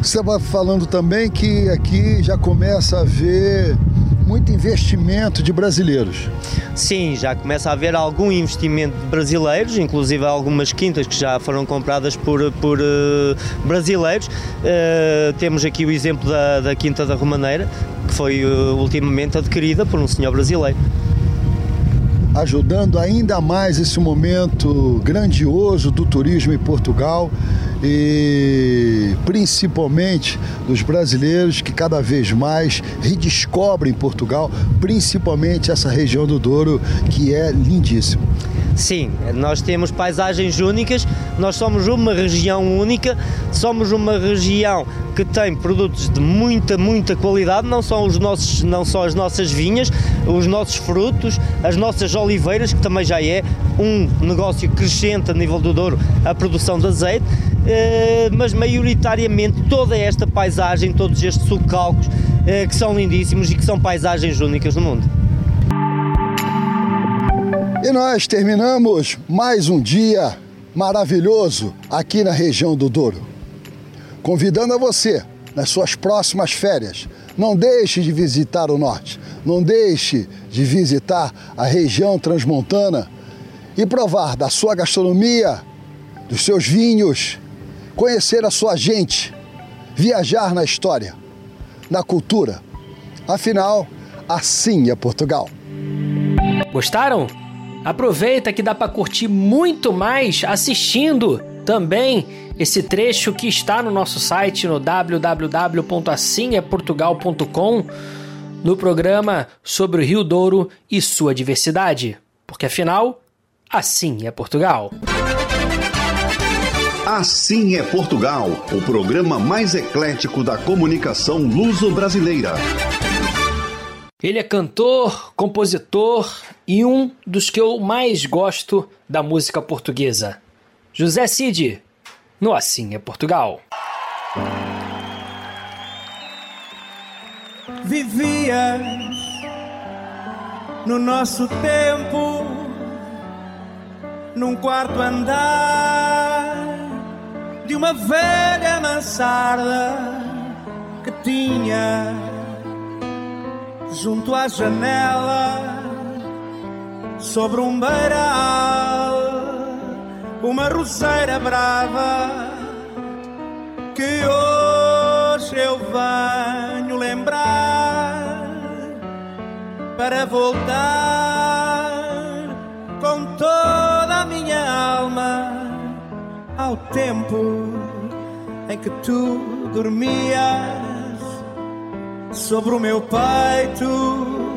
Você estava falando também que aqui já começa a haver muito investimento de brasileiros. Sim, já começa a haver algum investimento de brasileiros, inclusive algumas quintas que já foram compradas por, por uh, brasileiros. Uh, temos aqui o exemplo da, da Quinta da Romaneira, que foi uh, ultimamente adquirida por um senhor brasileiro ajudando ainda mais esse momento grandioso do turismo em Portugal e principalmente dos brasileiros que cada vez mais redescobrem Portugal, principalmente essa região do Douro que é lindíssima. Sim, nós temos paisagens únicas, nós somos uma região única, somos uma região que tem produtos de muita, muita qualidade, não são, os nossos, não só as nossas vinhas, os nossos frutos, as nossas oliveiras, que também já é um negócio crescente a nível do Douro, a produção de azeite, eh, mas maioritariamente toda esta paisagem, todos estes subcalcos, eh, que são lindíssimos e que são paisagens únicas no mundo. E nós terminamos mais um dia maravilhoso aqui na região do Douro. Convidando a você, nas suas próximas férias, não deixe de visitar o norte, não deixe de visitar a região transmontana e provar da sua gastronomia, dos seus vinhos, conhecer a sua gente, viajar na história, na cultura. Afinal, assim é Portugal. Gostaram? Aproveita que dá para curtir muito mais assistindo também esse trecho que está no nosso site no www.assimeportugal.com no programa sobre o Rio Douro e sua diversidade, porque afinal, assim é Portugal. Assim é Portugal, o programa mais eclético da comunicação luso-brasileira. Ele é cantor, compositor e um dos que eu mais gosto da música portuguesa. José Cid, no Assim é Portugal. Vivias no nosso tempo, num quarto andar de uma velha mansarda que tinha junto à janela, sobre um beiral, uma roseira brava que hoje eu venho lembrar para voltar com toda a minha alma ao tempo em que tu dormias sobre o meu peito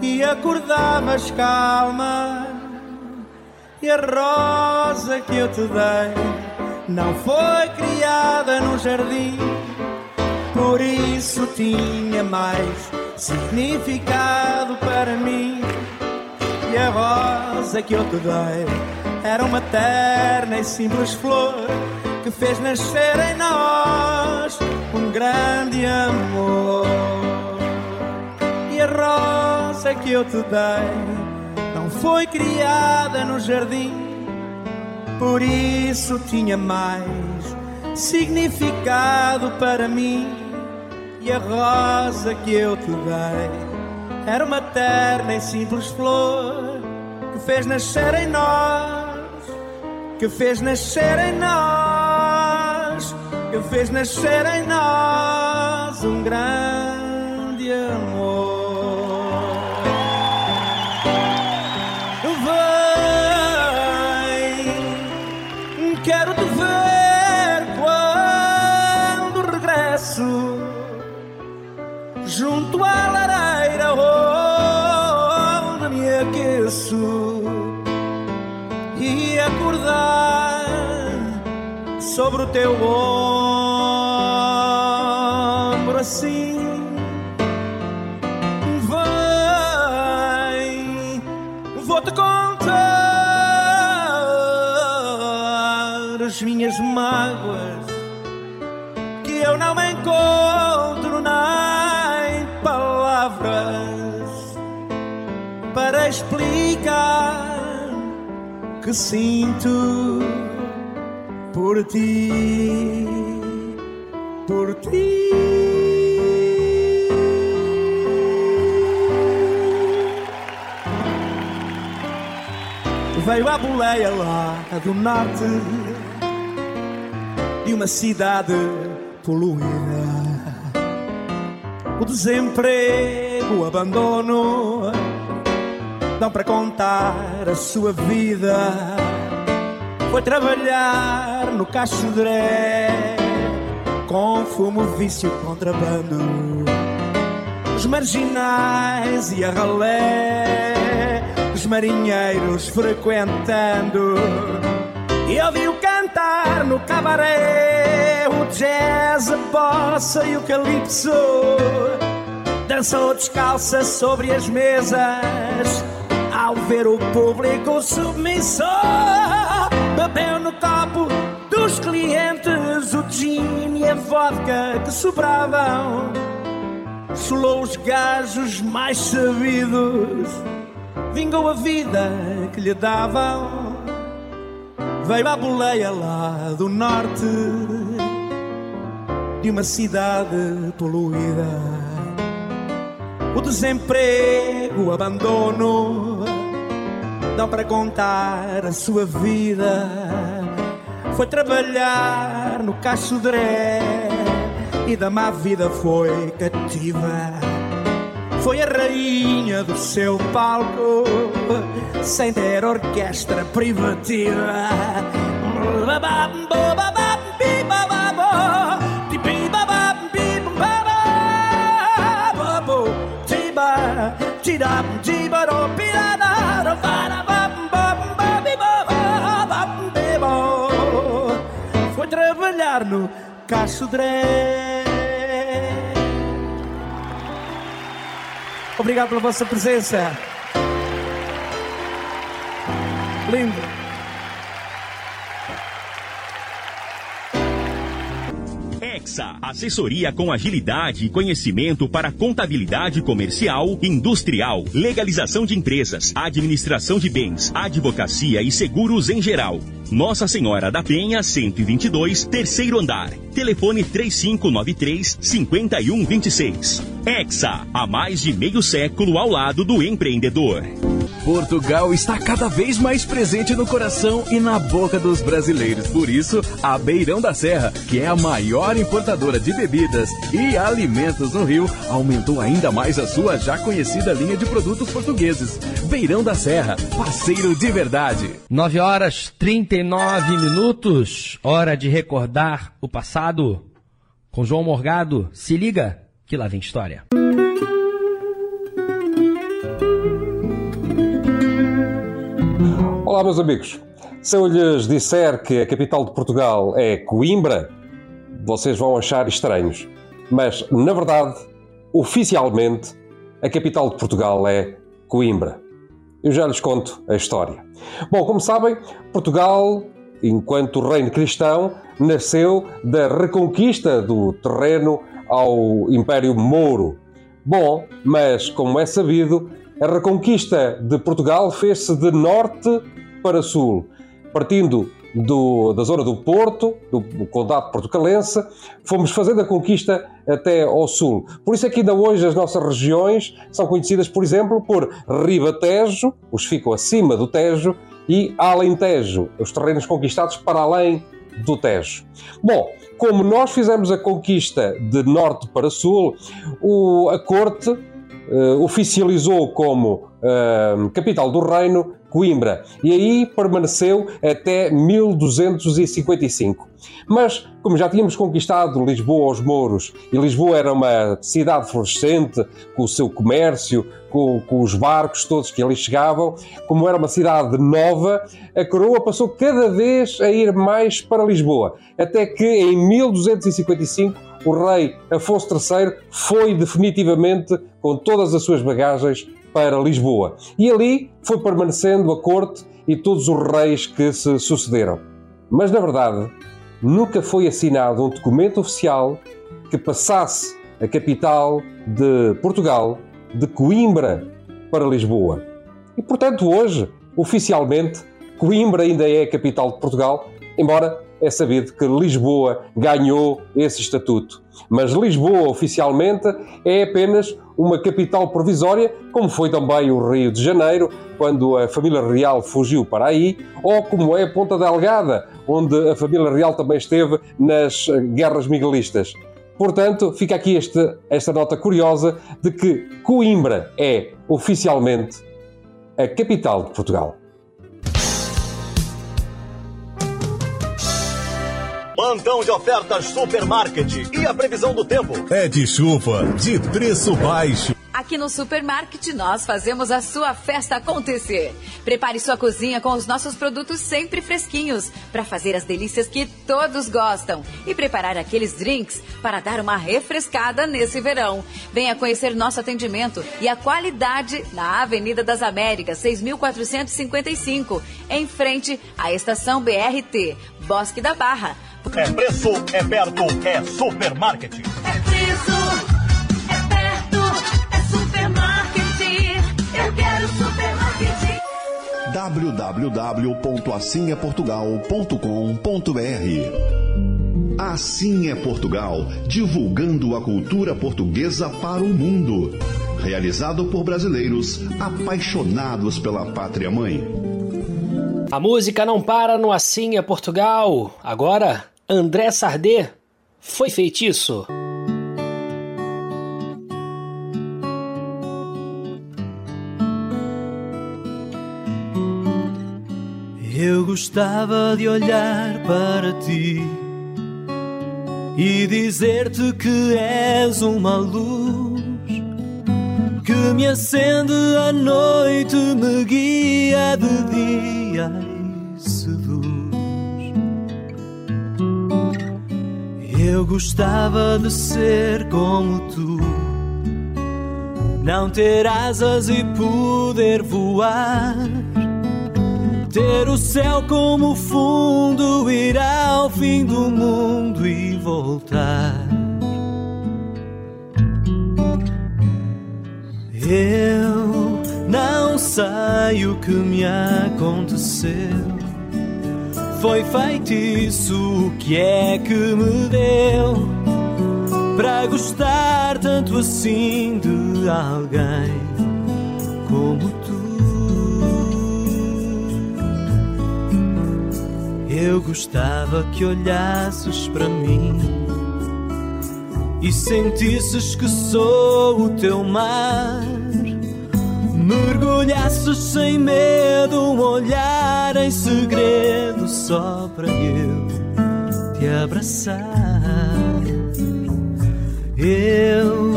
e acordavas calma. E a rosa que eu te dei não foi criada no jardim, por isso tinha mais significado para mim. E a rosa que eu te dei era uma terna e simples flor que fez nascer em nós um grande amor. E a rosa que eu te dei não foi criada no jardim, por isso tinha mais significado para mim. E a rosa que eu te dei era uma terna e simples flor que fez nascer em nós, que fez nascer em nós que fez nascer em nós um grande junto à lareira onde me aqueço e acordar sobre o teu ombro assim. Vem, vou-te contar as minhas mágoas que sinto por ti, por ti. Veio a boleia lá do norte de uma cidade poluída. O desemprego, o abandono, dão para contar a sua vida. Foi trabalhar no Cachodré com fumo, vício, contrabando. Os marginais e a ralé, os marinheiros frequentando. E ouviu cantar no cabaré o jazz, a bossa e o calypso. Dançou descalça sobre as mesas ver o público submissor. No copo dos clientes o gin e a vodka que sobravam. Solou os gajos mais sabidos, vingou a vida que lhe davam. Veio à boleia lá do norte de uma cidade poluída. O desemprego, o abandono, dão para contar a sua vida. Foi trabalhar no Cachodré e da má vida foi cativa. Foi a rainha do seu palco, sem ter orquestra privativa. No Cachodré. Obrigado pela vossa presença. Lindo. Exa, assessoria com agilidade e conhecimento para contabilidade comercial, industrial, legalização de empresas, administração de bens, advocacia e seguros em geral. Nossa Senhora da Penha, 122, terceiro andar. Telefone 3593 5126. Exa, há mais de meio século ao lado do empreendedor. Portugal está cada vez mais presente no coração e na boca dos brasileiros. Por isso, a Beirão da Serra, que é a maior importadora de bebidas e alimentos no Rio, aumentou ainda mais a sua já conhecida linha de produtos portugueses. Beirão da Serra, parceiro de verdade. 9 horas 39 minutos, hora de recordar o passado. Com João Morgado, se liga que lá vem história. Olá, meus amigos. Se eu lhes disser que a capital de Portugal é Coimbra, vocês vão achar estranhos. Mas, na verdade, oficialmente, a capital de Portugal é Coimbra. Eu já lhes conto a história. Bom, como sabem, Portugal, enquanto reino cristão, nasceu da reconquista do terreno ao Império Mouro. Bom, mas como é sabido, a reconquista de Portugal fez-se de norte para sul, partindo do, da zona do Porto, do, do Condado Portucalense, fomos fazendo a conquista até ao sul. Por isso é que ainda hoje as nossas regiões são conhecidas, por exemplo, por Ribatejo, os ficam acima do Tejo, e Alentejo, os terrenos conquistados para além do Tejo. Bom, como nós fizemos a conquista de norte para sul, o, a corte uh, oficializou como uh, capital do reino, Coimbra, e aí permaneceu até 1255. Mas, como já tínhamos conquistado Lisboa aos mouros, e Lisboa era uma cidade florescente, com o seu comércio, com, com, os barcos todos que ali chegavam, como era uma cidade nova, a coroa passou cada vez a ir mais para Lisboa, até que em 1255 o rei Afonso III foi definitivamente, com todas as suas bagagens, para Lisboa. E ali foi permanecendo a corte e todos os reis que se sucederam. Mas, na verdade, nunca foi assinado um documento oficial que passasse a capital de Portugal, de Coimbra, para Lisboa. E, portanto, hoje, oficialmente, Coimbra ainda é a capital de Portugal, embora é sabido que Lisboa ganhou esse estatuto. Mas Lisboa, oficialmente, é apenas uma capital provisória, como foi também o Rio de Janeiro, quando a família real fugiu para aí, ou como é Ponta Delgada, onde a família real também esteve nas guerras miguelistas. Portanto, fica aqui este, esta nota curiosa de que Coimbra é oficialmente a capital de Portugal. Plantão de ofertas Supermarket. E a previsão do tempo? É de chuva, de preço baixo. Aqui no Supermarket nós fazemos a sua festa acontecer. Prepare sua cozinha com os nossos produtos sempre fresquinhos para fazer as delícias que todos gostam e preparar aqueles drinks para dar uma refrescada nesse verão. Venha conhecer nosso atendimento e a qualidade na Avenida das Américas, 6455, em frente à estação BRT, Bosque da Barra. É preço, é perto, é supermarket. É preço, é perto, é supermarket. Eu quero supermarket. www.assimeportugal.com.br Assim é Portugal, divulgando a cultura portuguesa para o mundo. Realizado por brasileiros apaixonados pela pátria mãe. A música não para no Assim é Portugal. Agora, André Sardé foi feitiço. Eu gostava de olhar para ti e dizer-te que és uma luz que me acende à noite, me guia de dia e seduz. Eu gostava de ser como tu, não ter asas e poder voar. Ter o céu como fundo, ir ao fim do mundo e voltar. Eu não sei o que me aconteceu. Foi feitiço o que é que me deu para gostar tanto assim de alguém como tu. Eu gostava que olhasses para mim e sentisses que sou o teu mar. Mergulhasses sem medo, um olhar em segredo só para eu te abraçar. Eu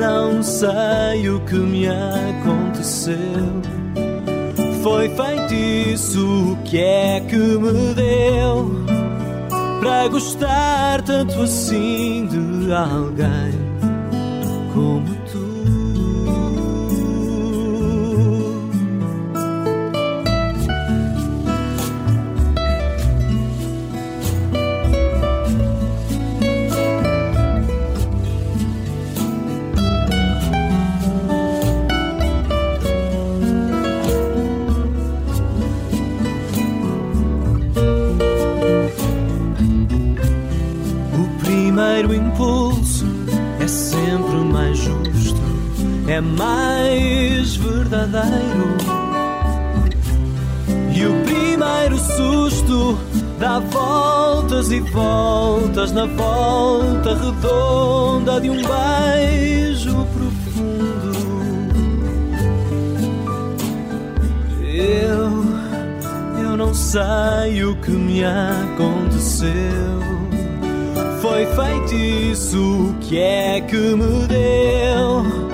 não sei o que me aconteceu. Foi feitiço o que é que me deu para gostar tanto assim de alguém como é mais verdadeiro. E o primeiro susto dá voltas e voltas na volta redonda de um beijo profundo. deu. Eu não sei o que me aconteceu. Foi feitiço, que é que me deu?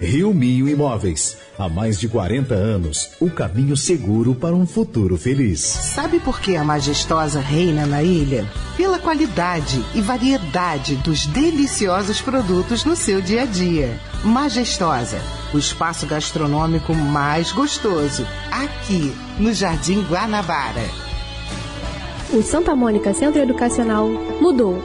Rio Minho Imóveis. Há mais de 40 anos, o caminho seguro para um futuro feliz. Sabe por que a majestosa reina na ilha? Pela qualidade e variedade dos deliciosos produtos no seu dia a dia. Majestosa, o espaço gastronômico mais gostoso, aqui no Jardim Guanabara. O Santa Mônica Centro Educacional mudou.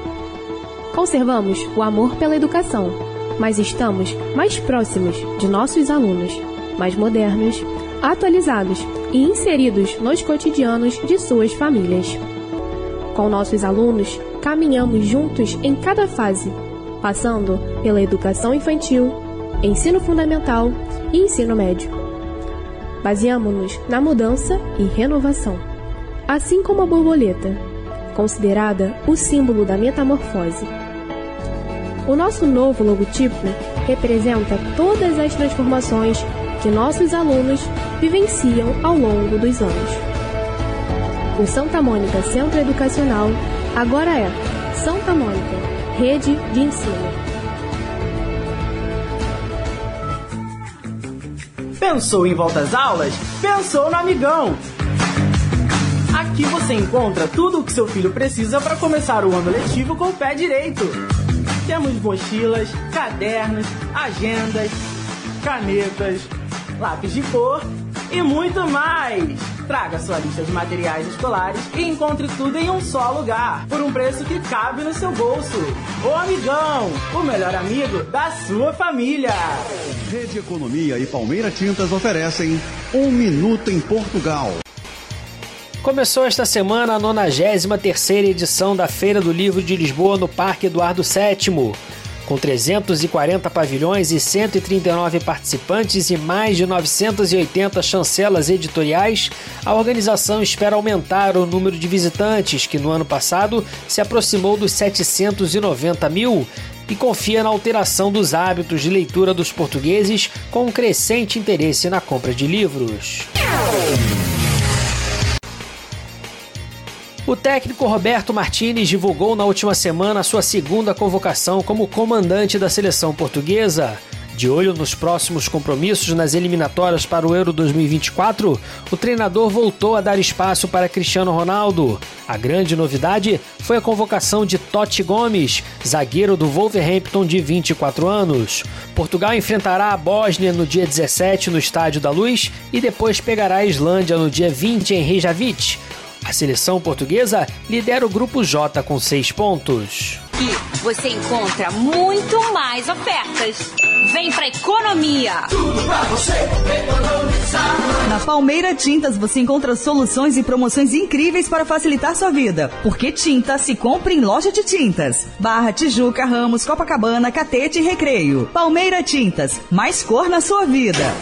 Conservamos o amor pela educação, mas estamos mais próximos de nossos alunos, mais modernos, atualizados e inseridos nos cotidianos de suas famílias. Com nossos alunos, caminhamos juntos em cada fase, passando pela educação infantil, ensino fundamental e ensino médio. Baseamos-nos na mudança e renovação. Assim como a borboleta, considerada o símbolo da metamorfose. O nosso novo logotipo representa todas as transformações que nossos alunos vivenciam ao longo dos anos. O Santa Mônica Centro Educacional agora é Santa Mônica Rede de Ensino. Pensou em volta às aulas? Pensou no Amigão! Aqui você encontra tudo o que seu filho precisa para começar o ano letivo com o pé direito. Temos mochilas, cadernos, agendas, canetas, lápis de cor e muito mais. Traga sua lista de materiais escolares e encontre tudo em um só lugar, por um preço que cabe no seu bolso. O Amigão, o melhor amigo da sua família. Rede Economia e Palmeira Tintas oferecem Um Minuto em Portugal. Começou esta semana a 93 edição da Feira do Livro de Lisboa no Parque Eduardo VII. Com 340 pavilhões e 139 participantes e mais de 980 chancelas editoriais, a organização espera aumentar o número de visitantes, que no ano passado se aproximou dos 790 mil, e confia na alteração dos hábitos de leitura dos portugueses com um crescente interesse na compra de livros. O técnico Roberto Martinez divulgou na última semana sua segunda convocação como comandante da seleção portuguesa. De olho nos próximos compromissos nas eliminatórias para o Euro 2024, o treinador voltou a dar espaço para Cristiano Ronaldo. A grande novidade foi a convocação de Totti Gomes, zagueiro do Wolverhampton de 24 anos. Portugal enfrentará a Bósnia no dia 17 no Estádio da Luz e depois pegará a Islândia no dia 20 em Reykjavik. A seleção portuguesa lidera o grupo J com seis pontos. Aqui você encontra muito mais ofertas. Vem pra economia! Tudo pra você economizar. Na Palmeira Tintas você encontra soluções e promoções incríveis para facilitar sua vida. Porque tinta se compra em loja de tintas. Barra, Tijuca, Ramos, Copacabana, Catete e Recreio. Palmeira Tintas, mais cor na sua vida.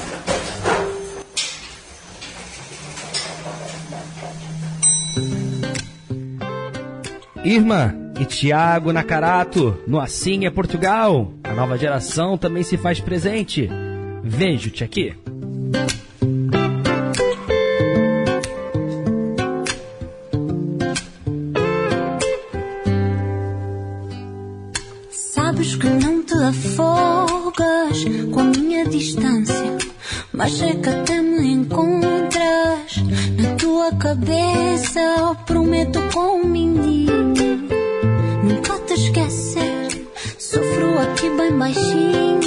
Irma e Tiago Nakarato, no Assim é Portugal. A nova geração também se faz presente. Vejo-te aqui. Sabes que não te afogas com a minha distância, mas é que até me encontras na tua cabeça. Prometo com um mindinho nunca te esquecer. Sofro aqui bem baixinho,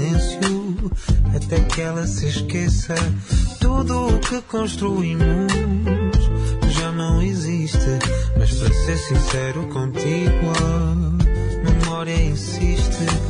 silêncio até que ela se esqueça. Tudo o que construímos já não existe, mas para ser sincero contigo, a memória insiste.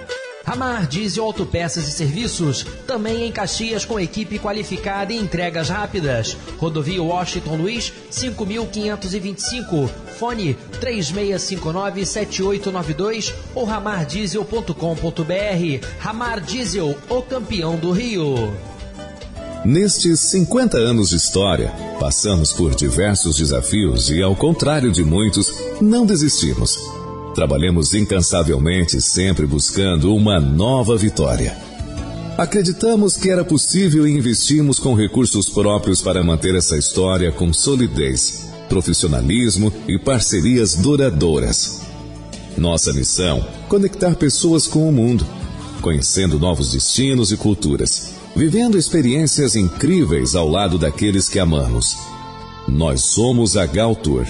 Ramar Diesel Autopeças e Serviços, também em Caxias com equipe qualificada e entregas rápidas. Rodovia Washington Luiz, 5525. Fone 36597892 ou ramardiesel.com.br. Ramar Diesel, o campeão do Rio. Nestes 50 anos de história, passamos por diversos desafios e, ao contrário de muitos, não desistimos. Trabalhamos incansavelmente, sempre buscando uma nova vitória. Acreditamos que era possível e investimos com recursos próprios para manter essa história com solidez, profissionalismo e parcerias duradouras. Nossa missão: conectar pessoas com o mundo. conhecendo novos destinos e culturas, vivendo experiências incríveis ao lado daqueles que amamos. Nós somos a Gal Tour,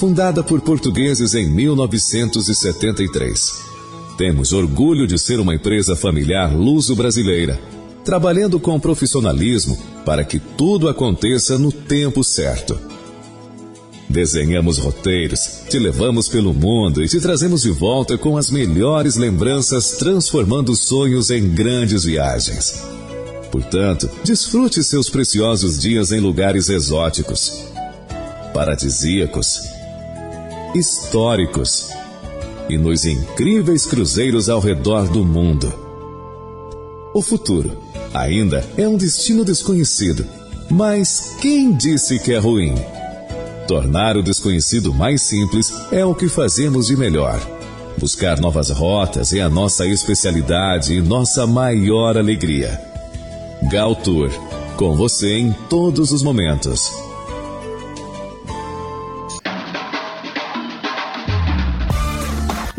fundada por portugueses em 1973. Temos orgulho de ser uma empresa familiar luso-brasileira, trabalhando com profissionalismo para que tudo aconteça no tempo certo. Desenhamos roteiros, te levamos pelo mundo e te trazemos de volta com as melhores lembranças, transformando sonhos em grandes viagens. Portanto, desfrute seus preciosos dias em lugares exóticos, paradisíacos, históricos e nos incríveis cruzeiros ao redor do mundo. O futuro ainda é um destino desconhecido, mas quem disse que é ruim? Tornar o desconhecido mais simples é o que fazemos de melhor. Buscar novas rotas é a nossa especialidade e nossa maior alegria. Gal Tour, com você em todos os momentos.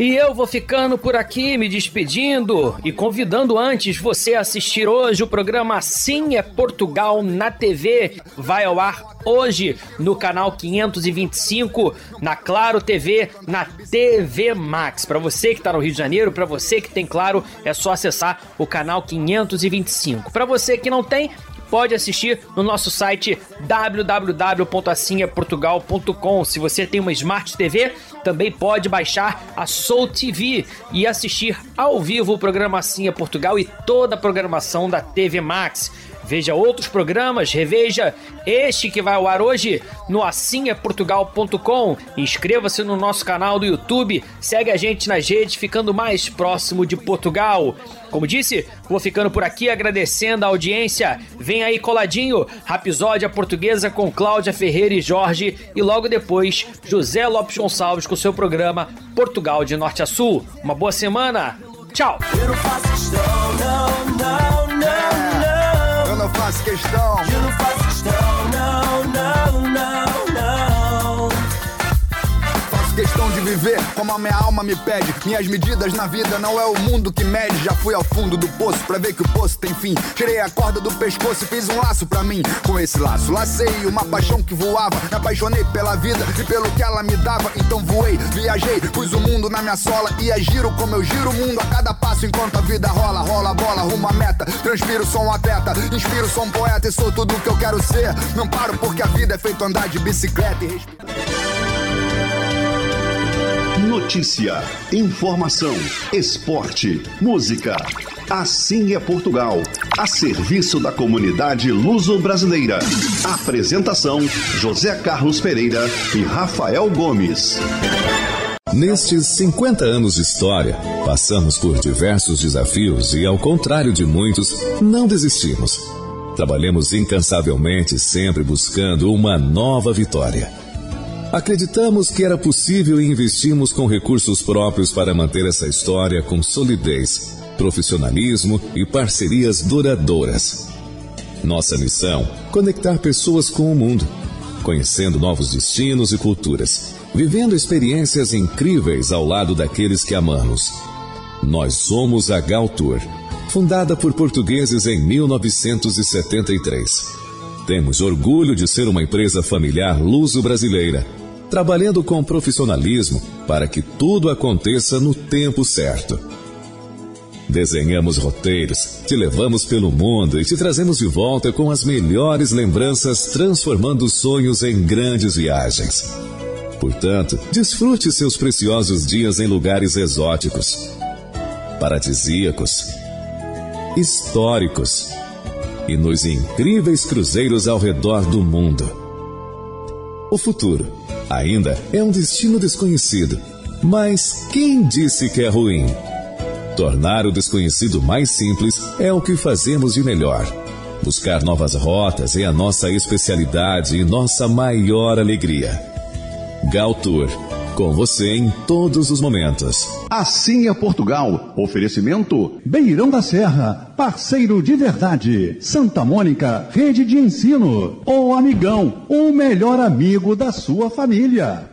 E eu vou ficando por aqui, me despedindo e convidando antes você a assistir hoje o programa Sim é Portugal na TV. Vai ao ar hoje no canal 525, na Claro TV, na TV Max. Para você que está no Rio de Janeiro, para você que tem Claro, é só acessar o canal 525. Para você que não tem, pode assistir no nosso site www.assinhaportugal.com. Se você tem uma Smart TV, também pode baixar a Soul TV e assistir ao vivo o programa Assinha Portugal e toda a programação da TV Max. Veja outros programas, reveja este que vai ao ar hoje no assinhaportugal.com. Inscreva-se no nosso canal do YouTube, segue a gente nas redes, ficando mais próximo de Portugal. Como disse, vou ficando por aqui agradecendo a audiência. Vem aí coladinho, Rapisódia Portuguesa com Cláudia Ferreira e Jorge e logo depois José Lopes Gonçalves com seu programa Portugal de Norte a Sul. Uma boa semana. Tchau. Faço questão. Eu não faço questão, não, não, não, não. Faço questão de viver como a minha alma me pede. Minhas medidas na vida não é o mundo que mede. Já fui ao fundo do poço pra ver que o poço tem fim. Tirei a corda do pescoço e fiz um laço pra mim. Com esse laço, lacei uma paixão que voava. Me apaixonei pela vida e pelo que ela me dava. Então voei, viajei, pus o mundo na minha sola. E é giro como eu giro o mundo cada passo enquanto a vida rola. Rola bola, rumo meta. Transpiro, sou um atleta. Inspiro, sou um poeta e sou tudo o que eu quero ser. Não paro porque a vida é feito andar de bicicleta e respirar. Notícia, informação, esporte, música. Assim é Portugal, a serviço da comunidade luso-brasileira. Apresentação: José Carlos Pereira e Rafael Gomes. Nestes 50 anos de história, passamos por diversos desafios e, ao contrário de muitos, não desistimos. Trabalhamos incansavelmente, sempre buscando uma nova vitória. Acreditamos que era possível e investimos com recursos próprios para manter essa história com solidez, profissionalismo e parcerias duradouras. Nossa missão: conectar pessoas com o mundo, conhecendo novos destinos e culturas, vivendo experiências incríveis ao lado daqueles que amamos. Nós somos a Gal Tour, fundada por portugueses em 1973. Temos orgulho de ser uma empresa familiar luso-brasileira, trabalhando com profissionalismo para que tudo aconteça no tempo certo. Desenhamos roteiros, te levamos pelo mundo e te trazemos de volta com as melhores lembranças, transformando sonhos em grandes viagens. Portanto, desfrute seus preciosos dias em lugares exóticos, paradisíacos, históricos e nos incríveis cruzeiros ao redor do mundo. O futuro ainda é um destino desconhecido, mas quem disse que é ruim? Tornar o desconhecido mais simples é o que fazemos de melhor. Buscar novas rotas é a nossa especialidade e nossa maior alegria. Gal Tour, com você em todos os momentos. Assim é Portugal. Oferecimento Beirão da Serra, parceiro de verdade. Santa Mônica, rede de ensino. O amigão, o melhor amigo da sua família.